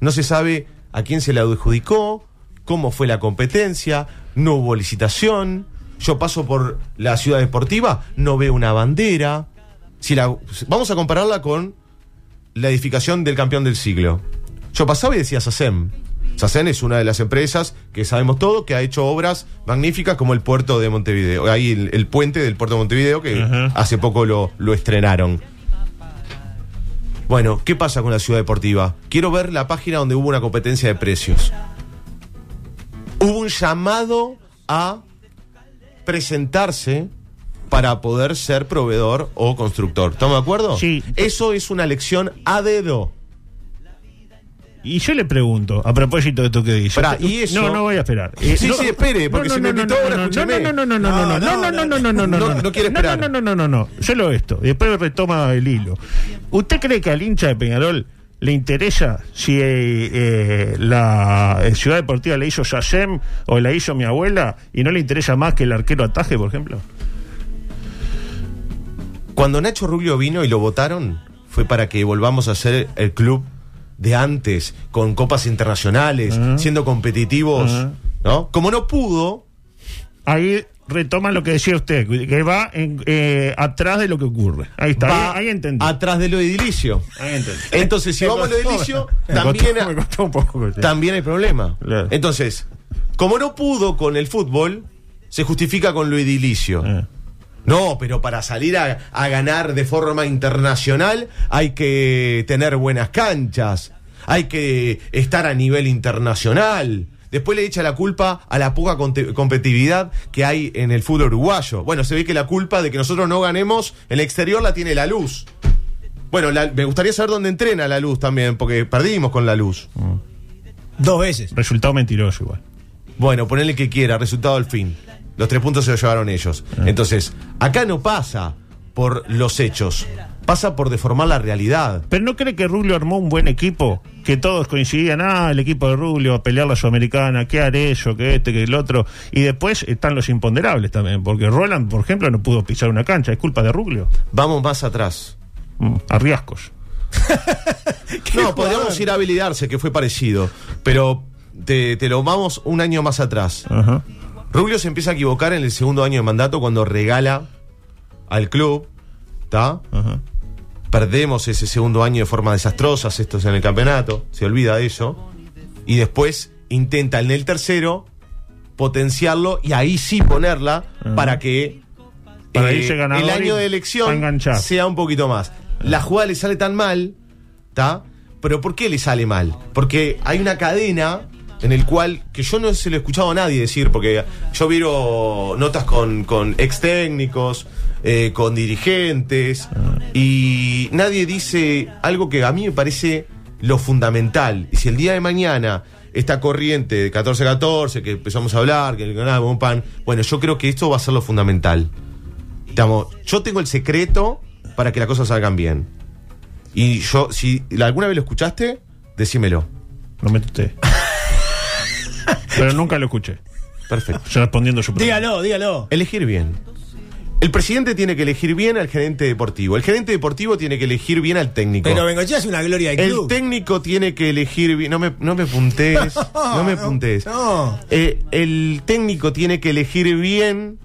Speaker 6: No se sabe a quién se le adjudicó, cómo fue la competencia, no hubo licitación. Yo paso por la ciudad deportiva, no veo una bandera. Si la, vamos a compararla con la edificación del campeón del siglo. Yo pasaba y decía SACEM. SACEM es una de las empresas que sabemos todo que ha hecho obras magníficas como el puerto de Montevideo. Ahí el, el puente del puerto de Montevideo que hace poco lo, lo estrenaron. Bueno, ¿qué pasa con la ciudad deportiva? Quiero ver la página donde hubo una competencia de precios. Hubo un llamado a presentarse para poder ser proveedor o constructor. ¿Estamos de acuerdo?
Speaker 4: Sí.
Speaker 6: Eso es una lección a dedo.
Speaker 4: Y yo le pregunto, a propósito de esto que dice.
Speaker 6: Pará, y eso-
Speaker 4: No, no voy a esperar. Eh,
Speaker 6: Sí,
Speaker 4: no-
Speaker 6: sí, espere, porque si me invitó ahora,
Speaker 4: no,
Speaker 6: escúcheme.
Speaker 4: no, no, no, no, no, no, no, no, no, no, no, no, no,
Speaker 6: No,
Speaker 4: no,
Speaker 6: no quiere esperar.
Speaker 4: No, no, no, no, no, solo esto. Después retoma el hilo. ¿Usted cree que al hincha de Peñarol le interesa si eh, eh, la eh, ciudad deportiva le hizo Yasem o la hizo mi abuela y no le interesa más que el arquero ataje, por ejemplo?
Speaker 6: Cuando Nacho Rubio vino y lo votaron, fue para que volvamos a ser el club de antes, con copas internacionales, siendo competitivos. ¿no? Como no pudo,
Speaker 4: Ahí retoma lo que decía usted, que va en, eh, atrás de lo que ocurre. Ahí está,
Speaker 6: va
Speaker 4: ahí, ahí entendí.
Speaker 6: atrás de lo edilicio.
Speaker 4: Ahí entendí.
Speaker 6: Entonces, si
Speaker 4: Me
Speaker 6: vamos a lo edilicio,
Speaker 4: me
Speaker 6: también,
Speaker 4: costó- me costó un poco. sí.
Speaker 6: también hay problema.
Speaker 4: Claro.
Speaker 6: Entonces, como no pudo con el fútbol, se justifica con lo edilicio.
Speaker 4: Eh.
Speaker 6: No, pero para salir a, a ganar de forma internacional hay que tener buenas canchas, hay que estar a nivel internacional. Después le echa la culpa a la poca competitividad que hay en el fútbol uruguayo. Bueno, se ve que la culpa de que nosotros no ganemos en el exterior la tiene la luz. Bueno, la- me gustaría saber dónde entrena la luz también, porque perdimos con la luz.
Speaker 5: Dos veces.
Speaker 4: Resultado mentiroso igual.
Speaker 6: Bueno, ponele que quiera, resultado al fin. Los tres puntos se los llevaron ellos. Entonces, acá no pasa por los hechos, pasa por deformar la realidad.
Speaker 4: ¿Pero no cree que Rubio armó un buen equipo? Que todos coincidían, ah, el equipo de Rubio a pelear la Sudamericana, que Arello, que este, que el otro. Y después están los imponderables también, porque Roland, por ejemplo, no pudo pisar una cancha, es culpa de Rubio.
Speaker 6: Vamos más atrás.
Speaker 4: Mm, a riesgos.
Speaker 6: No, podríamos ir a habilitarse, que fue parecido. Pero te, te lo vamos un año más atrás.
Speaker 4: Ajá.
Speaker 6: Rubio se empieza a equivocar en el segundo año de mandato cuando regala al club. ¿Está?
Speaker 4: Ajá.
Speaker 6: Perdemos ese segundo año de forma desastrosa, esto es en el campeonato, se olvida de eso, y después intenta en el tercero potenciarlo y ahí sí ponerla para que eh,
Speaker 4: Para
Speaker 6: el año de elección sea un poquito más. La jugada le sale tan mal, ¿está? Pero ¿por qué le sale mal? Porque hay una cadena en el cual, que yo no se lo he escuchado a nadie decir, porque yo viro notas con, con ex técnicos, eh, con dirigentes, y nadie dice algo que a mí me parece lo fundamental. Y si el día de mañana esta corriente de 14-14, que empezamos a hablar, que nada, un pan, bueno, yo creo que esto va a ser lo fundamental. Digamos, yo tengo el secreto para que las cosas salgan bien. Y yo, si alguna vez lo escuchaste, decímelo.
Speaker 4: No me usted. Pero nunca lo escuché.
Speaker 6: Perfecto.
Speaker 4: Ya respondiendo su pregunta.
Speaker 5: Dígalo, dígalo.
Speaker 6: Elegir bien. El presidente tiene que elegir bien al gerente deportivo. El gerente deportivo tiene que elegir bien al técnico.
Speaker 5: Pero Bengochea es una gloria del
Speaker 6: el
Speaker 5: club.
Speaker 6: técnico tiene que elegir bien. No me, no me puntes. no me puntes.
Speaker 5: no.
Speaker 6: Eh, el técnico tiene que elegir bien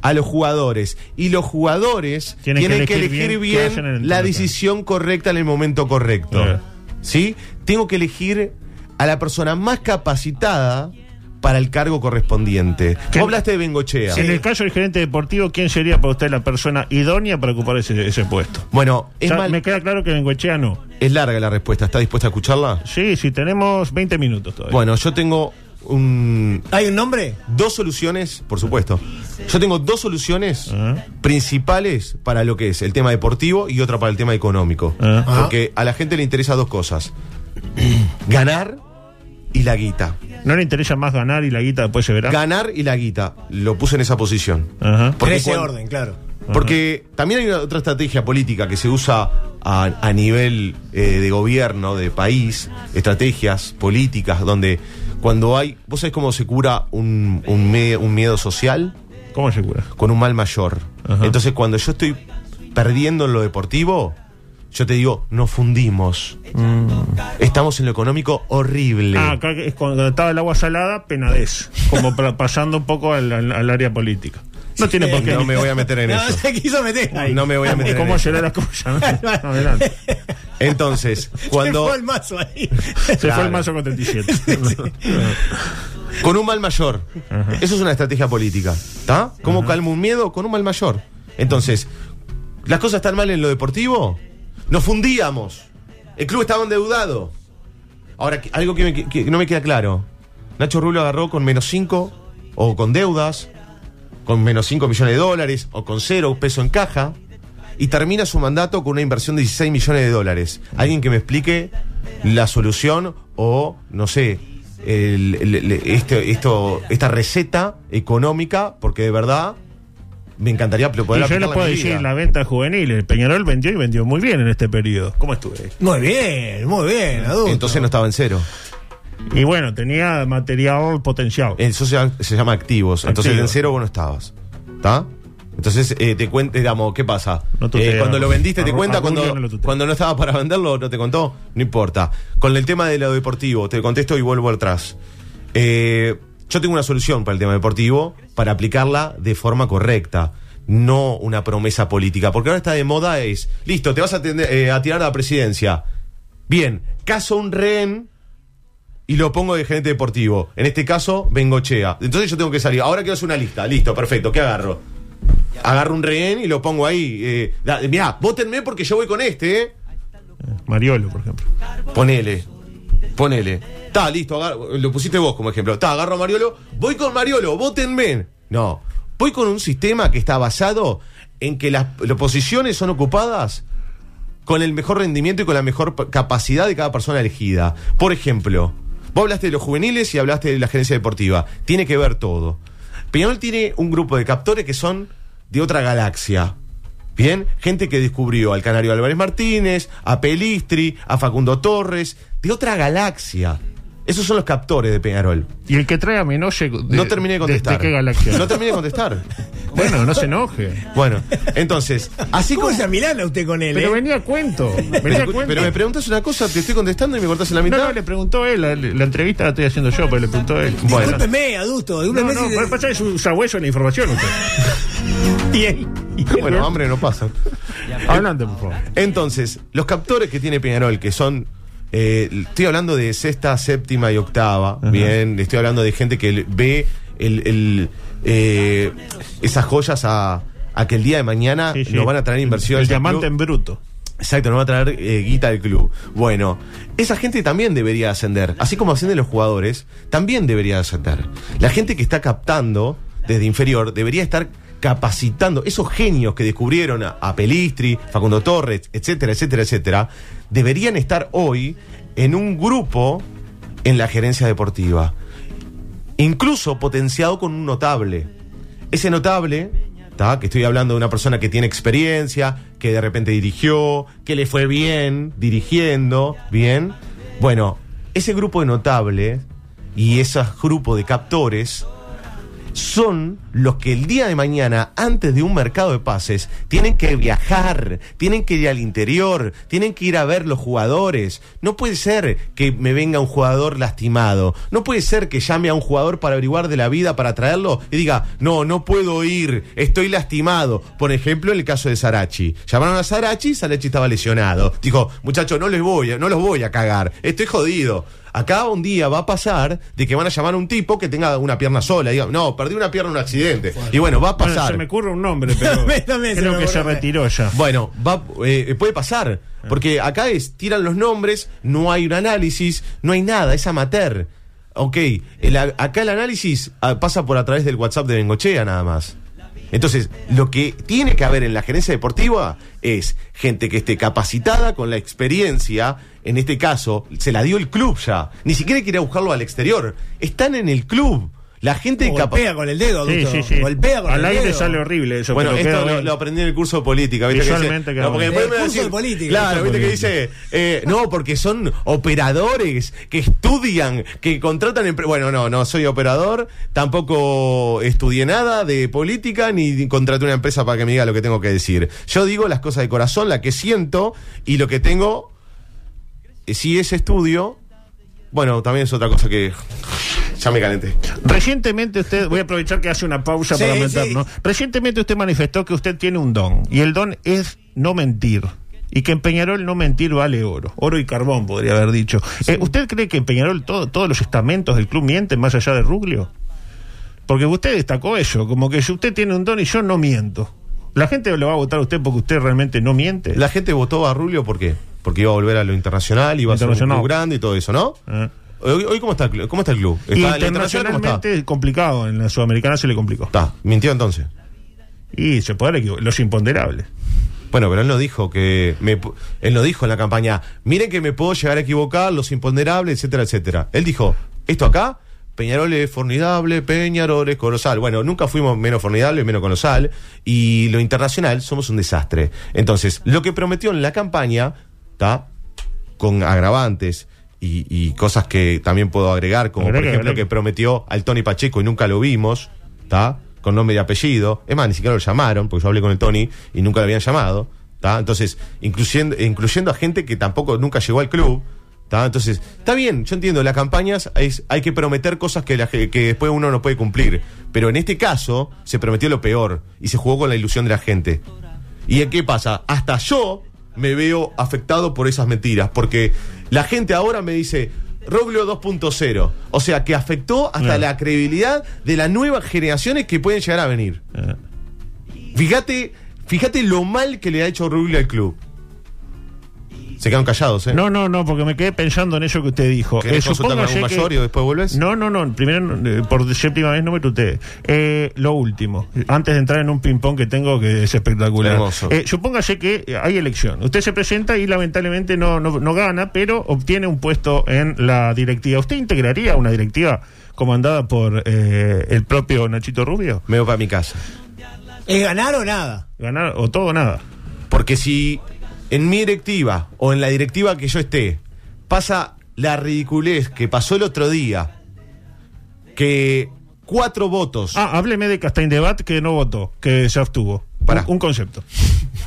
Speaker 6: a los jugadores. Y los jugadores
Speaker 4: Tienen
Speaker 6: tienen,
Speaker 4: que
Speaker 6: que
Speaker 4: elegir bien el
Speaker 6: la decisión correcta en el momento correcto.
Speaker 4: Claro.
Speaker 6: ¿Sí? Tengo que elegir a la persona más capacitada para el cargo correspondiente.
Speaker 4: ¿Qué?
Speaker 6: Vos hablaste de Bengochea.
Speaker 4: En el caso del gerente deportivo, ¿quién sería para usted la persona idónea para ocupar ese, ese puesto?
Speaker 6: Bueno, es, mal-
Speaker 4: Me queda claro que Bengoechea no.
Speaker 6: es larga la respuesta. ¿Está dispuesta a escucharla?
Speaker 4: Sí, sí, tenemos 20 minutos todavía.
Speaker 6: Bueno, yo tengo un,
Speaker 5: ¿Hay un nombre?
Speaker 6: dos soluciones, por supuesto. Yo tengo dos soluciones
Speaker 4: Ajá.
Speaker 6: principales para lo que es el tema deportivo y otra para el tema económico.
Speaker 4: Ajá.
Speaker 6: Porque a la gente le interesa dos cosas. Ganar y la guita.
Speaker 4: ¿No le interesa más ganar y la guita después se verá?
Speaker 6: Ganar y la guita. Lo puse en esa posición.
Speaker 4: Ajá.
Speaker 6: Porque
Speaker 5: en ese
Speaker 6: cuando-
Speaker 5: orden, claro.
Speaker 6: Porque también hay una- otra estrategia política que se usa a, a nivel eh, de gobierno, de país, estrategias políticas, donde cuando hay. ¿Vos sabés cómo se cura un, un, me- un miedo social?
Speaker 4: ¿Cómo se cura?
Speaker 6: Con un mal mayor.
Speaker 4: Ajá.
Speaker 6: Entonces, cuando yo estoy perdiendo en lo deportivo, yo te digo, nos fundimos. Estamos en lo económico horrible.
Speaker 4: Ah, acá es cuando estaba el agua salada, penadez. Como pa- pasando un poco al, al- al área política. No tiene por qué.
Speaker 6: no me voy a meter en
Speaker 5: No,
Speaker 6: eso.
Speaker 5: se quiso meter ahí.
Speaker 6: No me voy a meter en
Speaker 4: ¿Cómo
Speaker 6: eso.
Speaker 4: será la cosa? No, adelante.
Speaker 6: Entonces,
Speaker 5: Se
Speaker 6: cuando.
Speaker 5: fue el mazo ahí.
Speaker 4: Se
Speaker 6: Claro.
Speaker 4: fue el mazo con 37.
Speaker 6: Con un mal mayor. Eso es una estrategia política. ¿Está? ¿Cómo calmo un miedo? Con un mal mayor. Entonces, ¿las cosas están mal en lo deportivo? Nos fundíamos. El club estaba endeudado. Ahora, algo que, me- no me queda claro. Nacho Rubio agarró con menos 5 o con deudas, con menos 5 millones de dólares o con cero peso en caja y termina su mandato con una inversión de 16 millones de dólares. Alguien que me explique la solución o, no sé, el- este, esto, esta receta económica, porque de verdad me encantaría poder
Speaker 4: Y yo le
Speaker 6: aplicarla en
Speaker 4: puedo decir
Speaker 6: vida.
Speaker 4: la venta juvenil. El Peñarol vendió y vendió muy bien en este periodo. ¿Cómo estuve?
Speaker 5: Muy bien, muy bien, adulto.
Speaker 6: Entonces no estaba en cero.
Speaker 4: Y bueno, tenía material potencial.
Speaker 6: Eso se, llama- se llama activos. Entonces
Speaker 4: Activos.
Speaker 6: en cero vos no estabas. ¿Está? Entonces eh, te cuenta, digamos, ¿qué pasa?
Speaker 4: No tutea.
Speaker 6: Eh, cuando lo vendiste, ¿te cuenta? Cuando,
Speaker 4: no
Speaker 6: cuando no estaba para venderlo, ¿no te contó? No importa. Con el tema de lo deportivo, te contesto y vuelvo atrás. Eh, yo tengo una solución para el tema deportivo para aplicarla de forma correcta. No una promesa política. Porque ahora está de moda es, listo, te vas a, eh, a tirar a la presidencia. Bien, caso un rehén y lo pongo de gerente deportivo. En este caso, Bengochea. Entonces yo tengo que salir. Ahora quiero hacer una lista. Listo, perfecto. ¿Qué agarro? Agarro un rehén y lo pongo ahí. Eh, da- mirá, votenme porque yo voy con este, ¿eh?
Speaker 4: Mariolo, por ejemplo.
Speaker 6: Ponele. Ponele. Está, listo. lo pusiste vos como ejemplo. Está, agarro a Mariolo. Voy con Mariolo, votenme. No. Voy con un sistema que está basado en que las, las posiciones son ocupadas con el mejor rendimiento y con la mejor capacidad de cada persona elegida. Por ejemplo, vos hablaste de los juveniles y hablaste de la gerencia deportiva. Tiene que ver todo. Peñarol tiene un grupo de captores que son de otra galaxia. Bien, gente que descubrió al Canario Álvarez Martínez, a Pelistri, a Facundo Torres, de otra galaxia. Esos son los captores de Peñarol.
Speaker 4: Y el que trae a Menoche. de-
Speaker 6: No terminé de contestar.
Speaker 4: ¿De, qué galaxia?
Speaker 6: No terminé de contestar.
Speaker 4: bueno, no se enoje.
Speaker 6: Bueno, entonces, así
Speaker 5: ¿Cómo
Speaker 6: como.
Speaker 5: se Milana usted con él?
Speaker 4: Pero
Speaker 5: eh?
Speaker 4: venía a cuento. Venía a
Speaker 6: Pero,
Speaker 4: cuento.
Speaker 6: pero me preguntas una cosa, te estoy contestando y me cortas en la
Speaker 4: no,
Speaker 6: mitad.
Speaker 4: no, le preguntó él. La, la entrevista la estoy haciendo yo, pero le preguntó él.
Speaker 6: Bueno.
Speaker 5: Discúlpeme, adulto.
Speaker 4: No, no,
Speaker 5: si-
Speaker 4: puede pasar su sabueso en la información usted.
Speaker 5: y él- y
Speaker 6: Bueno, hambre no pasa.
Speaker 4: Adelante, por favor.
Speaker 6: Entonces, los captores que tiene Peñarol, que son. Eh, estoy hablando de sexta, séptima y octava. Bien, estoy hablando de gente que ve el, el, eh, esas joyas a, a que el día de mañana
Speaker 4: Sí, sí.
Speaker 6: nos van a traer inversiones.
Speaker 4: El diamante
Speaker 6: club.
Speaker 4: en bruto.
Speaker 6: Exacto, nos va a traer eh, guita del club. Bueno, esa gente también debería ascender. Así como ascienden los jugadores, también debería ascender. La gente que está captando desde inferior debería estar capacitando. Esos genios que descubrieron a, a Pelistri, Facundo Torres, etcétera, etcétera, etcétera, deberían estar hoy en un grupo en la gerencia deportiva. Incluso potenciado con un notable. Ese notable, ¿tá? que estoy hablando de una persona que tiene experiencia, que de repente dirigió, que le fue bien dirigiendo, bien. Bueno, ese grupo de notables y ese grupo de captores son los que el día de mañana, antes de un mercado de pases, tienen que viajar, tienen que ir al interior, tienen que ir a ver los jugadores. No puede ser que me venga un jugador lastimado, no puede ser que llame a un jugador para averiguar de la vida, para traerlo y diga, no, no puedo ir, estoy lastimado. Por ejemplo, en el caso de Sarachi. Llamaron a Sarachi, Sarachi estaba lesionado. Dijo, muchachos, no les voy, no los voy a cagar, estoy jodido. Acá un día va a pasar de que van a llamar a un tipo que tenga una pierna sola. Diga, no, perdí una pierna en un accidente. Y bueno, va a
Speaker 4: Bueno,
Speaker 6: pasar.
Speaker 4: se me ocurre un nombre, pero
Speaker 5: se
Speaker 4: creo que se retiró ya.
Speaker 6: Bueno, va, eh, puede pasar. Porque acá es, tiran los nombres, no hay un análisis, no hay nada, es amateur. Ok, el acá el análisis ah, pasa por a través del WhatsApp de Bengochea nada más. Entonces, lo que tiene que haber en la gerencia deportiva es gente que esté capacitada con la experiencia. En este caso, se la dio el club ya. Ni siquiera quiere buscarlo al exterior. Están en el club. La gente
Speaker 5: Golpea con el dedo,
Speaker 4: Sí, sí, sí.
Speaker 5: Golpea con
Speaker 4: Al
Speaker 5: el
Speaker 4: aire
Speaker 5: dedo.
Speaker 4: sale horrible eso.
Speaker 6: Bueno,
Speaker 4: pero
Speaker 6: esto lo, aprendí en el curso de política. ¿viste? Que dice- no, porque después
Speaker 5: El
Speaker 6: me
Speaker 5: curso
Speaker 6: decir-
Speaker 5: de política,
Speaker 6: Claro, viste que dice, eh, no, porque son operadores que estudian, que contratan. Bueno, no, no soy operador, tampoco estudié nada de política ni contraté una empresa para que me diga lo que tengo que decir. Yo digo las cosas de corazón, la que siento y lo que tengo. Eh, Si es estudio, bueno, también es otra cosa que ya me calenté.
Speaker 4: Recientemente usted, voy a aprovechar que hace una pausa
Speaker 5: Sí,
Speaker 4: para
Speaker 5: sí.
Speaker 4: meternos. Recientemente usted manifestó que usted tiene un don y el don es no mentir. Y que en Peñarol no mentir vale oro. Oro y carbón, podría haber dicho. Eh, ¿Usted cree que en Peñarol todo- todos los estamentos del club mienten más allá de Ruglio? Porque usted destacó eso, como que si usted tiene un don y yo no miento. ¿La gente lo va a votar a usted porque usted realmente no miente?
Speaker 6: La gente votó a Rubio ¿por qué? Porque iba a volver a lo internacional, iba a ser un
Speaker 4: Internacional.
Speaker 6: club grande y todo eso, ¿no?
Speaker 4: Eh.
Speaker 6: Hoy, hoy ¿cómo, está el, club? ¿cómo está el club? ¿Está, la internacional cómo está?
Speaker 4: internacionalmente complicado, en la sudamericana se le complicó.
Speaker 6: Está, mintió entonces.
Speaker 4: Y se puede equivocar, los imponderables.
Speaker 6: Bueno, pero él no dijo que. Me, él no dijo en la campaña, miren que me puedo llegar a equivocar, los imponderables, etcétera, etcétera. Él dijo, esto acá, Peñarol es formidable, Peñarol es colosal. Bueno, nunca fuimos menos formidable, menos colosal. Y lo internacional somos un desastre. Entonces, lo que prometió en la campaña, ¿está? Con agravantes. Y, y cosas que también puedo agregar, como
Speaker 4: Agregue,
Speaker 6: por ejemplo
Speaker 4: agregue.
Speaker 6: que prometió al Tony Pacheco y nunca lo vimos, ¿está? Con nombre y apellido. Es más, ni siquiera lo llamaron, porque yo hablé con el Tony y nunca lo habían llamado, ¿está? Entonces, incluyendo, incluyendo a gente que tampoco nunca llegó al club, ¿está? Entonces, está bien, yo entiendo, las campañas es- hay que prometer cosas que, la que después uno no puede cumplir. Pero en este caso, se prometió lo peor y se jugó con la ilusión de la gente. ¿Y qué pasa? Hasta yo me veo afectado por esas mentiras, porque la gente ahora me dice Roglio 2.0, o sea que afectó hasta la credibilidad de las nuevas generaciones que pueden llegar a venir.
Speaker 4: Eh.
Speaker 6: Fíjate, fíjate lo mal que le ha hecho Roglio al club. Se quedan callados, ¿eh?
Speaker 4: No, no, no, porque me quedé pensando en eso que usted dijo.
Speaker 6: ¿Querés consultar con algún mayor y después vuelves?
Speaker 4: No, no, no, primero, eh, por séptima vez no me tutee. Eh, lo último, antes de entrar en un ping-pong que tengo que es espectacular.
Speaker 6: Hermoso.
Speaker 4: Eh, supóngase que eh, hay elección. Usted se presenta y lamentablemente no, no, no gana, pero obtiene un puesto en la directiva. ¿Usted integraría una directiva comandada por eh, el propio Nachito Rubio?
Speaker 6: Me voy para mi casa.
Speaker 5: ¿Es ganar o nada?
Speaker 4: ¿Ganar o todo o nada?
Speaker 6: Porque si en mi directiva o en la directiva que yo esté pasa la ridiculez que pasó el otro día, que cuatro votos.
Speaker 4: Ah, hábleme de Castaín Debat que no votó, que se abstuvo.
Speaker 6: Pará.
Speaker 4: Un, un concepto.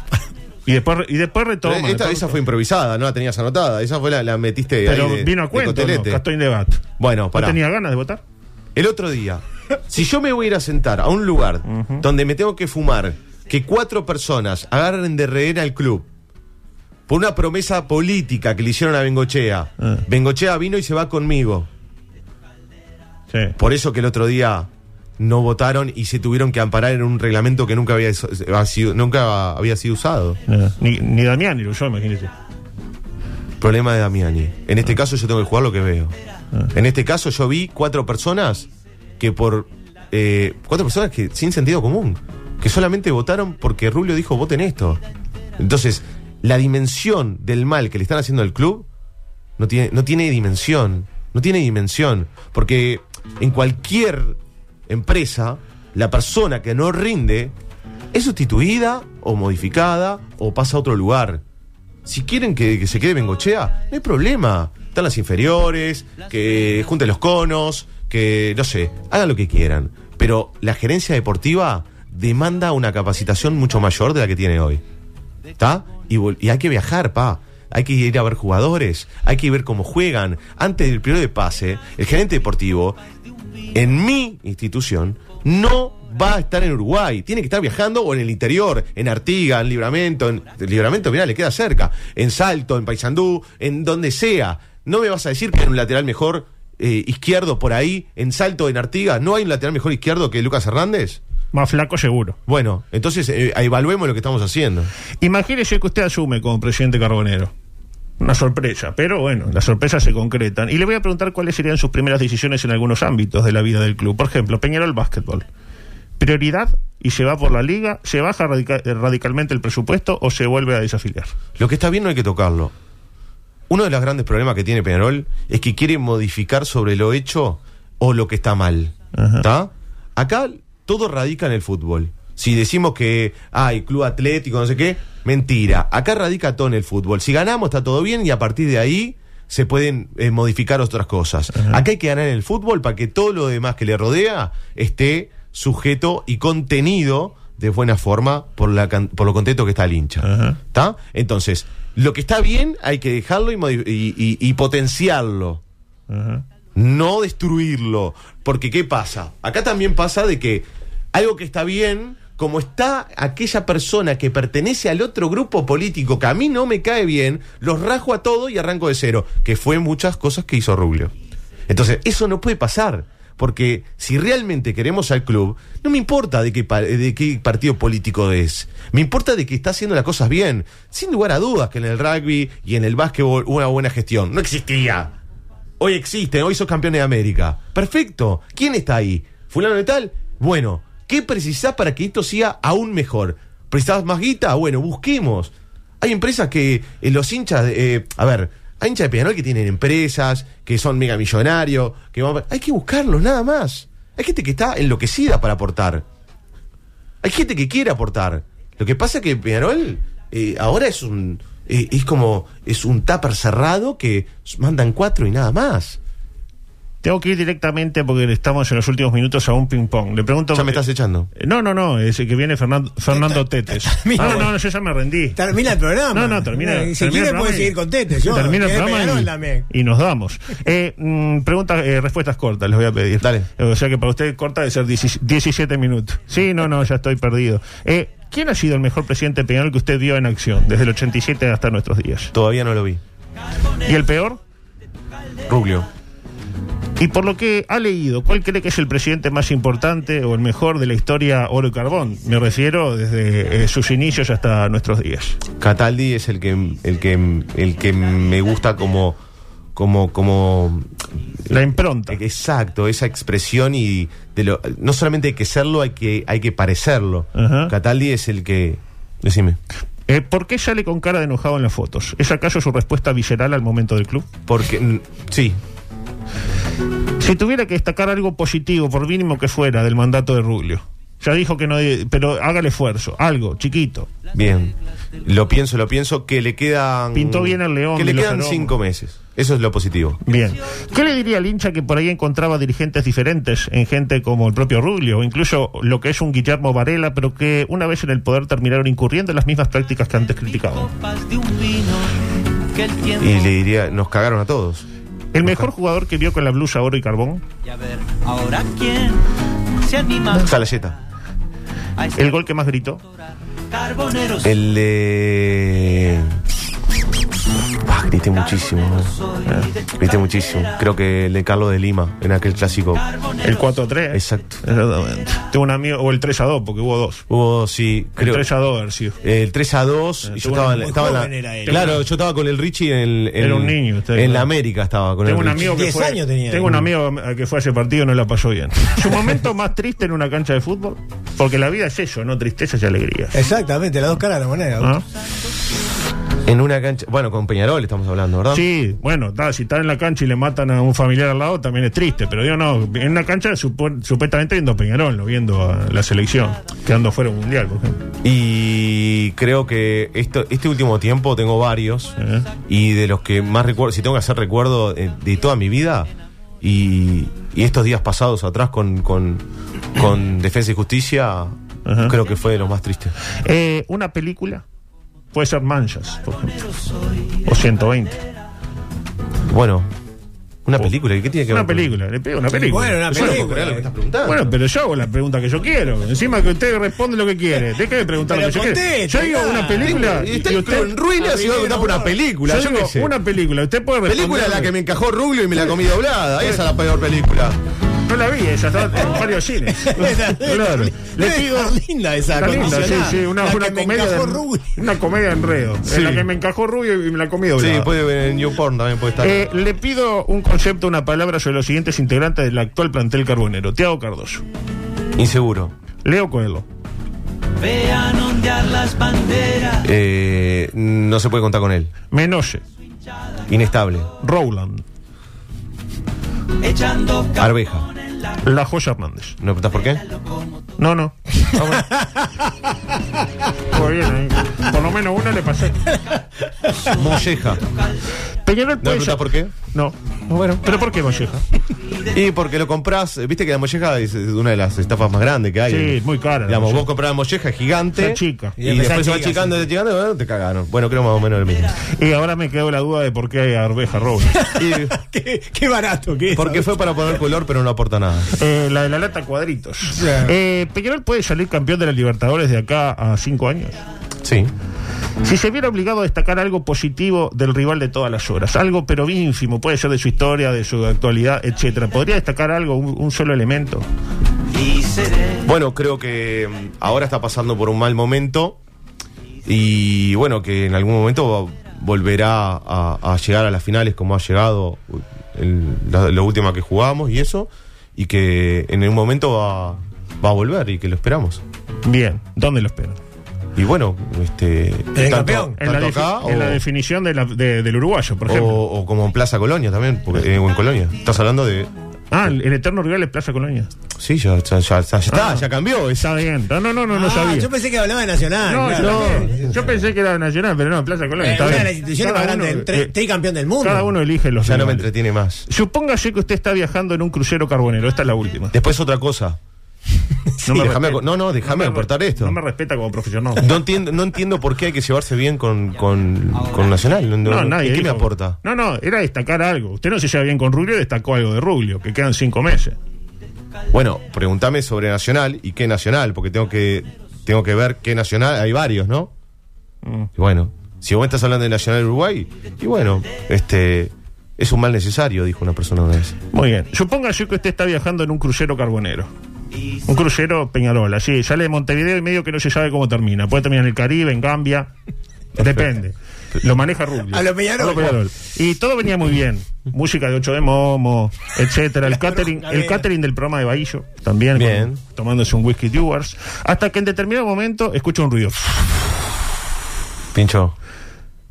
Speaker 4: y después y después retoma.
Speaker 6: Esta,
Speaker 4: después
Speaker 6: esa
Speaker 4: retoma.
Speaker 6: fue improvisada, no la tenías anotada. Esa fue la, la metiste
Speaker 4: Pero
Speaker 6: ahí de-
Speaker 4: vino a
Speaker 6: de
Speaker 4: cuento, ¿no?
Speaker 6: cotelete.
Speaker 4: Castaín Debat.
Speaker 6: Bueno,
Speaker 4: ¿No
Speaker 6: pará.
Speaker 4: tenía ganas de votar?
Speaker 6: El otro día, si yo me voy a ir a sentar a un lugar donde me tengo que fumar, que cuatro personas agarren de rehén al club por una promesa política que le hicieron a Bengochea,
Speaker 4: Ah.
Speaker 6: Bengochea vino y se va conmigo.
Speaker 4: Sí.
Speaker 6: Por eso que el otro día no votaron y se tuvieron que amparar en un reglamento que nunca había, ha sido, nunca había sido usado.
Speaker 4: Ni, ni Damián ni yo, imagínese.
Speaker 6: Problema de Damiani. En este caso yo tengo que jugar lo que veo.
Speaker 4: Ah.
Speaker 6: En este caso yo vi cuatro personas que por... eh, cuatro personas que sin sentido común. Que solamente votaron porque Rubio dijo voten esto. Entonces, la dimensión del mal que le están haciendo al club no tiene, no tiene dimensión. No tiene dimensión. Porque en cualquier empresa, la persona que no rinde es sustituida o modificada o pasa a otro lugar. Si quieren que, que se quede Bengochea, no hay problema. Están las inferiores, que junten los conos, que no sé, hagan lo que quieran. Pero la gerencia deportiva demanda una capacitación mucho mayor de la que tiene hoy. ¿Está? Y, hay que viajar, pa. Hay que ir a ver jugadores, hay que ver cómo juegan. Antes del periodo de pase, el gerente deportivo, en mi institución, no va a estar en Uruguay. Tiene que estar viajando o en el interior, en Artiga, en Libramento. En Libramento, mirá, le queda cerca. En Salto, en Paysandú, en donde sea. ¿no me vas a decir que hay un lateral mejor eh, izquierdo por ahí, en Salto, en Artigas? ¿No hay un lateral mejor izquierdo que Lucas Hernández?
Speaker 4: Más flaco seguro.
Speaker 6: Bueno, entonces eh, evaluemos lo que estamos haciendo.
Speaker 4: Imagínese que usted asume como presidente Carbonero. Una sorpresa, pero bueno, las sorpresas se concretan. Y le voy a preguntar cuáles serían sus primeras decisiones en algunos ámbitos de la vida del club. Por ejemplo, Peñarol Básquetbol. ¿Prioridad y se va por la liga? ¿Se baja radica- eh, radicalmente el presupuesto o se vuelve a desafiliar?
Speaker 6: Lo que está bien no hay que tocarlo. Uno de los grandes problemas que tiene Peñarol es que quiere modificar sobre lo hecho o lo que está mal. ¿Está? Acá todo radica en el fútbol. Si decimos que hay club atlético, no sé qué, mentira. Acá radica todo en el fútbol. Si ganamos está todo bien y a partir de ahí se pueden eh, modificar otras cosas. Acá hay que ganar en el fútbol para que todo lo demás que le rodea esté sujeto y contenido de buena forma por, la, can- por lo contento que está el hincha. ¿Está? Entonces, lo que está bien hay que dejarlo y, modi- y- y- y potenciarlo
Speaker 4: Ajá.
Speaker 6: no destruirlo. Porque, ¿qué pasa? Acá también pasa de que algo que está bien, como está aquella persona que pertenece al otro grupo político que a mí no me cae bien, los rajo a todo y arranco de cero. Que fue muchas cosas que hizo Rubio. Entonces, eso no puede pasar. Porque si realmente queremos al club, no me importa de qué, de qué partido político es. Me importa de que está haciendo las cosas bien. Sin lugar a dudas que en el rugby y en el básquetbol una buena gestión. No existía. Hoy existen, hoy sos campeón de América. Perfecto. ¿Quién está ahí? ¿Fulano de tal? Bueno, ¿qué precisás para que esto siga aún mejor? ¿Precisás más guita? Bueno, busquemos. Hay empresas que eh, los hinchas, eh, a ver, hay hinchas de Peñarol que tienen empresas, que son mega millonarios, que van- hay que buscarlos, nada más. Hay gente que está enloquecida para aportar. Hay gente que quiere aportar. Lo que pasa es que Peñarol eh, ahora es un es como es un tupper cerrado que mandan cuatro y nada más.
Speaker 4: Tengo que ir directamente porque estamos en los últimos minutos a un ping-pong. Le pregunto.
Speaker 6: Ya me estás echando.
Speaker 4: Eh, No, no, no, es el que viene Fernando, Fernando Tetes.
Speaker 5: Mira,
Speaker 4: Ah, no,
Speaker 5: bueno.
Speaker 4: no, yo ya me rendí.
Speaker 5: Termina el programa.
Speaker 4: No, no, termina.
Speaker 5: Eh, Si
Speaker 4: termina
Speaker 5: quiere puede seguir con Tete. Yo,
Speaker 4: termina el programa y, nos damos. Eh, mm, preguntas, eh, respuestas cortas, les voy a pedir.
Speaker 6: Dale.
Speaker 4: O sea que para usted corta de ser 10 17 minutos. Sí, no, no, ya estoy perdido. Eh, ¿Quién ha sido el mejor presidente Peñarol que usted vio en acción desde el 87 hasta nuestros días?
Speaker 6: Todavía no lo vi.
Speaker 4: ¿Y el peor?
Speaker 6: Rubio.
Speaker 4: Y por lo que ha leído, ¿cuál cree que es el presidente más importante o el mejor de la historia oro y carbón? Me refiero desde eh, sus inicios hasta nuestros días.
Speaker 6: Cataldi es el que el que el que me gusta como como como
Speaker 4: La impronta.
Speaker 6: exacto esa expresión y de lo no solamente hay que serlo hay que hay que parecerlo.
Speaker 4: Ajá.
Speaker 6: Cataldi es el que decime
Speaker 4: Eh, ¿Por qué sale con cara de enojado en las fotos? ¿Es acaso su respuesta visceral al momento del club?
Speaker 6: porque mm, sí
Speaker 4: Si tuviera que destacar algo positivo, por mínimo que fuera, del mandato de Rubio. Ya dijo que no, pero haga el esfuerzo, algo, chiquito.
Speaker 6: bien lo pienso lo pienso que le quedan
Speaker 4: Pintó bien al León
Speaker 6: que le quedan cinco meses eso es lo positivo
Speaker 4: Bien. ¿Qué le diría al hincha que por ahí encontraba dirigentes diferentes en gente como el propio Rubio o incluso lo que es un Guillermo Varela, pero que una vez en el poder terminaron incurriendo en las mismas prácticas que antes criticaban?
Speaker 6: y le diría nos cagaron a todos
Speaker 4: ¿El mejor jugador que vio con la blusa oro y carbón?
Speaker 8: Y a ver, ahora quién se anima
Speaker 6: Salayeta
Speaker 4: ¿El gol que más gritó?
Speaker 6: el de grité muchísimo eh. grité muchísimo creo que el de Carlos de Lima en aquel clásico
Speaker 4: El 4-3.
Speaker 6: Exacto.
Speaker 4: Exactamente. Tengo un amigo, o el 3-2, porque hubo dos.
Speaker 6: hubo sí
Speaker 4: El
Speaker 6: creo
Speaker 4: 3-2 haber sido.
Speaker 6: el 3 a 2 y yo estaba, estaba en la-
Speaker 5: joven era él.
Speaker 6: claro yo estaba con el Richie en, el- en-
Speaker 4: Era un niño usted,
Speaker 6: en
Speaker 4: claro.
Speaker 6: la América estaba con
Speaker 4: Tengo
Speaker 6: el
Speaker 4: un
Speaker 6: Richie.
Speaker 4: amigo que
Speaker 5: 10
Speaker 4: fue,
Speaker 5: años tenía.
Speaker 4: tengo un amigo que fue a ese partido y no la pasó bien. Su momento más triste en una cancha de fútbol, porque la vida es eso, no tristezas y alegrías.
Speaker 5: Exactamente, las dos caras de la moneda.
Speaker 4: ¿Ah?
Speaker 6: En una cancha bueno con Peñarol estamos hablando ¿verdad?
Speaker 4: Sí, bueno, ta, si están en la cancha y le matan a un familiar al lado también es triste, pero yo no, en una cancha supo- supuestamente viendo a Peñarol, no viendo a la selección, quedando fuera un mundial, por ejemplo.
Speaker 6: Y creo que esto, este último tiempo tengo varios.
Speaker 4: Ajá.
Speaker 6: Y de los que más recuerdo, si tengo que hacer recuerdo eh, de toda mi vida, y, y estos días pasados atrás con, con, con Defensa y Justicia,
Speaker 4: Ajá.
Speaker 6: creo que fue de los más tristes.
Speaker 4: Eh, una película puede ser Manchas, por ejemplo, o 120.
Speaker 6: Bueno, Una película, ¿y qué tiene que ver?
Speaker 4: Una
Speaker 6: con-
Speaker 4: película, le pido una película.
Speaker 5: Bueno, una
Speaker 6: Yo no puedo
Speaker 5: película.
Speaker 6: creer lo que estás preguntando.
Speaker 4: Bueno, pero yo hago la pregunta que yo quiero. Encima que usted responde lo que quiere. Deje de preguntar lo que yo quiero. Yo digo una película.
Speaker 6: Y está
Speaker 4: y usted.
Speaker 6: en ruinas y va a preguntar por una película.
Speaker 4: Yo
Speaker 6: Yo
Speaker 4: digo
Speaker 6: qué sé.
Speaker 4: una película. Usted puede responder.
Speaker 6: Película la que me encajó Ruglio y me la comí doblada. Esa es la peor película.
Speaker 4: No la vi, esa está en varios cines. claro. Le pido.
Speaker 5: linda esa
Speaker 4: Está linda, sí, sí, una,
Speaker 5: La
Speaker 4: una
Speaker 5: que me
Speaker 4: comedia de,
Speaker 5: Rubio.
Speaker 4: una comedia de enredo.
Speaker 6: Sí.
Speaker 4: En la que me encajó rubio y me la comí doblada.
Speaker 6: Sí, puede ver en YouPorn también puede estar.
Speaker 4: Eh, le pido un concepto, una palabra sobre los siguientes integrantes del actual plantel carbonero. Tiago Cardoso,
Speaker 6: Inseguro.
Speaker 4: Leo Coelho,
Speaker 8: Vean ondear las banderas.
Speaker 6: Eh, no se puede contar con él.
Speaker 4: Menoche,
Speaker 6: Inestable.
Speaker 4: Rowland,
Speaker 8: Echando
Speaker 6: Arveja.
Speaker 4: La Joya Hernández.
Speaker 6: ¿No preguntás por qué?
Speaker 4: No, no. Muy bien, ahí. Por lo menos una le pasé.
Speaker 6: Molleja.
Speaker 4: Peñarol
Speaker 6: ¿No
Speaker 4: puede ser-
Speaker 6: por qué?
Speaker 4: No. Bueno, ¿pero por qué Molleja?
Speaker 6: Y porque lo compras, eh, viste que la molleja es una de las estafas más grandes que hay.
Speaker 4: Sí, es muy cara la
Speaker 6: Digamos,
Speaker 4: molleja.
Speaker 6: vos comprás la molleja gigante.
Speaker 4: Está chica.
Speaker 6: Y,
Speaker 5: Y empezás
Speaker 6: después se va
Speaker 5: chica,
Speaker 6: achicando, bueno, te cagaron. Bueno, creo más o menos lo mismo.
Speaker 4: Y ahora me quedó la duda de por qué hay Arveja.
Speaker 6: Y-
Speaker 5: qué, qué barato que es.
Speaker 6: porque fue para poner color, pero no aporta nada.
Speaker 4: Eh, la de la lata cuadritos. Eh, Peñarol puede salir campeón de la Libertadores de acá a cinco años.
Speaker 6: Sí.
Speaker 4: Si se viera obligado a destacar algo positivo del rival de todas las horas, algo pero ínfimo, puede ser de su historia, de su actualidad, etcétera, ¿podría destacar algo, un, un solo elemento?
Speaker 6: Bueno, creo que mm, ahora está pasando por un mal momento y bueno, que en algún momento volverá a, a llegar a las finales como ha llegado en la, la última que jugamos y eso, y que en un momento va, va a volver y que lo esperamos.
Speaker 4: Bien, ¿dónde lo esperan?
Speaker 6: Y bueno, este,
Speaker 5: el campeón.
Speaker 4: En la,
Speaker 6: acá
Speaker 4: en la definición de la- de- del uruguayo, por ejemplo.
Speaker 6: o- o como en Plaza Colonia también, porque, eh, o en Colonia. Estás hablando de...
Speaker 4: Ah, el, el eterno rival es Plaza Colonia.
Speaker 6: Sí, ya, ya, ya- ya está,
Speaker 4: Ah.
Speaker 6: ya cambió.
Speaker 4: Está bien. No, no, no, no, no
Speaker 5: Ah,
Speaker 4: sabía.
Speaker 5: Yo pensé que hablaba de Nacional.
Speaker 4: No,
Speaker 5: claro.
Speaker 4: yo, yo pensé que era Nacional, pero no, Plaza Colonia.
Speaker 5: Eh,
Speaker 4: está
Speaker 5: una de
Speaker 4: bien.
Speaker 5: las instituciones más grandes,
Speaker 4: eh,
Speaker 5: tricampeón del mundo.
Speaker 4: Cada uno elige los
Speaker 6: Ya no me entretiene más.
Speaker 4: Supóngase que usted está viajando en un crucero carbonero. Esta es la última.
Speaker 6: Después otra cosa.
Speaker 4: No,
Speaker 6: déjame no, no, déjame
Speaker 4: me
Speaker 6: acortar
Speaker 4: re-
Speaker 6: esto.
Speaker 4: No me respeta como profesional.
Speaker 6: No entiendo, no entiendo por qué hay que llevarse bien con, con, con Nacional. No,
Speaker 4: nadie.
Speaker 6: ¿Qué me aporta?
Speaker 4: No, no, era destacar algo. Usted no se lleva bien con Rubio, destacó algo de Rubio, que quedan cinco meses.
Speaker 6: Bueno, pregúntame sobre Nacional y qué Nacional, porque tengo que, tengo que ver qué Nacional. Hay varios, ¿no?
Speaker 4: Mm.
Speaker 6: Y bueno, si vos estás hablando de Nacional Uruguay, y bueno, este. Es un mal necesario, dijo una persona una vez.
Speaker 4: Muy bien. Supóngase que usted está viajando en un crucero carbonero. Un crucero Peñarola, sí, sale de Montevideo y medio que no se sabe cómo termina. Puede terminar en el Caribe, en Gambia. Depende. Lo maneja Rubio.
Speaker 5: A lo Peñarol.
Speaker 4: Y todo venía muy bien. Música de 8 de Momo, etcétera. El catering, el catering del programa de Bahillo, también.
Speaker 6: Bien.
Speaker 4: con- tomándose un whisky Dewars. Hasta que en determinado momento escucha un ruido.
Speaker 6: Pincho.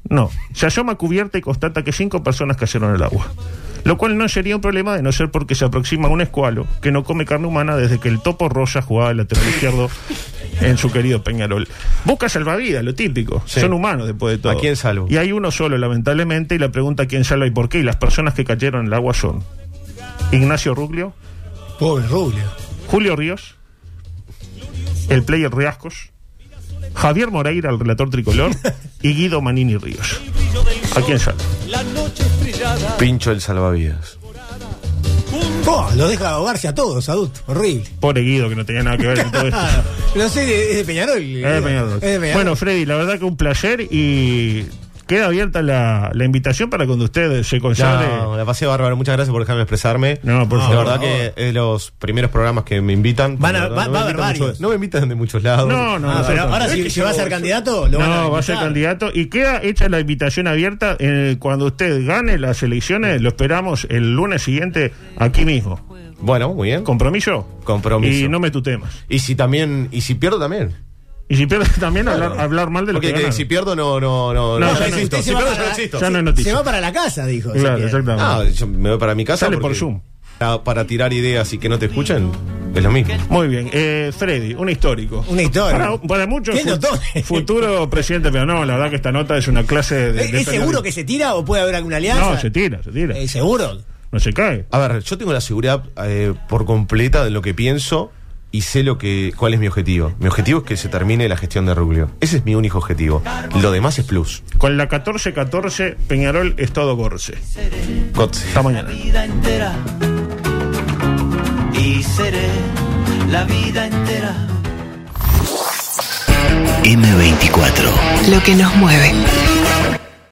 Speaker 4: No, se asoma cubierta y constata que cinco personas cayeron al agua. Lo cual no sería un problema de no ser porque se aproxima un escualo que no come carne humana desde que el topo rosa jugaba el lateral izquierdo en su querido Peñarol. Busca salvavidas, lo típico.
Speaker 6: Sí.
Speaker 4: Son humanos después de todo.
Speaker 6: ¿A quién salvo?
Speaker 4: Y hay uno solo, lamentablemente, y la pregunta quién salva y por qué. Y las personas que cayeron en el agua son Ignacio Ruglio,
Speaker 5: Pobre Rubio.
Speaker 4: Julio Ríos, el player Riascos, Javier Moreira, el relator tricolor, y Guido Manini Ríos. ¿A quién salva?
Speaker 6: Pincho el salvavidas.
Speaker 5: Oh, lo deja ahogarse a todos, adultos. Horrible.
Speaker 4: Pobre Guido, que no tenía nada que ver en todo esto.
Speaker 5: No sé, es de Peñarol.
Speaker 4: Es de Peñarol.
Speaker 5: Es de Peñarol.
Speaker 4: Bueno, Freddy, la verdad que un placer y queda abierta la, la invitación para cuando usted se consagre.
Speaker 6: No, la pasé bárbaro. Muchas gracias por dejarme expresarme.
Speaker 4: No, por
Speaker 6: La
Speaker 4: favor.
Speaker 6: verdad que es los primeros programas que me invitan.
Speaker 5: Van a-
Speaker 6: La verdad,
Speaker 5: va-
Speaker 6: no
Speaker 5: va a
Speaker 6: me
Speaker 5: haber
Speaker 6: mucho-
Speaker 5: varios.
Speaker 6: no me invitan de muchos lados.
Speaker 4: No, no,
Speaker 5: Ah, pero ahora si, si va a ser candidato, lo van
Speaker 4: No, va a ser candidato y queda hecha la invitación abierta. eh, cuando usted gane las elecciones, lo esperamos el lunes siguiente aquí mismo.
Speaker 6: Bueno, muy bien.
Speaker 4: ¿Compromiso?
Speaker 6: Compromiso.
Speaker 4: Y no me tu temas.
Speaker 6: Y si también, y si pierdo también.
Speaker 4: Y si pierdes también, hablar, hablar mal de lo que
Speaker 6: que si pierdo no, no, no,
Speaker 4: No,
Speaker 6: no,
Speaker 4: ya
Speaker 6: no
Speaker 4: no.
Speaker 6: existo.
Speaker 5: Usted
Speaker 6: Si
Speaker 5: se va
Speaker 6: pierdo no
Speaker 5: la-
Speaker 6: existo.
Speaker 4: Ya no es
Speaker 5: Se
Speaker 4: noticia.
Speaker 5: va para la casa, dijo.
Speaker 4: Claro,
Speaker 5: si
Speaker 4: exactamente.
Speaker 6: Ah, yo me voy para mi casa.
Speaker 4: Sale por Zoom.
Speaker 6: Para, tirar ideas y que no te escuchen, es lo mismo.
Speaker 4: Muy bien. Eh, Freddy, un histórico.
Speaker 5: Un histórico.
Speaker 4: Para, para muchos,
Speaker 5: ¿Qué
Speaker 4: fu-
Speaker 5: notones?
Speaker 4: futuro presidente, pero no, la verdad que esta nota es una clase de.
Speaker 5: ¿Es,
Speaker 4: de
Speaker 5: es seguro que se tira o puede haber alguna alianza?
Speaker 4: No, se tira, se tira.
Speaker 5: Eh, ¿Seguro?
Speaker 4: No se cae.
Speaker 6: A ver, yo tengo la seguridad eh, por completa de lo que pienso y sé lo que cuál es mi objetivo. Mi objetivo es que se termine la gestión de Rubio. Ese es mi único objetivo. Lo demás es plus.
Speaker 4: Con la 14-14, Peñarol es todo Gorce.
Speaker 6: Gotze.
Speaker 4: Hasta mañana.
Speaker 8: vida entera y seré la vida entera.
Speaker 3: M24.
Speaker 2: Lo que nos mueve.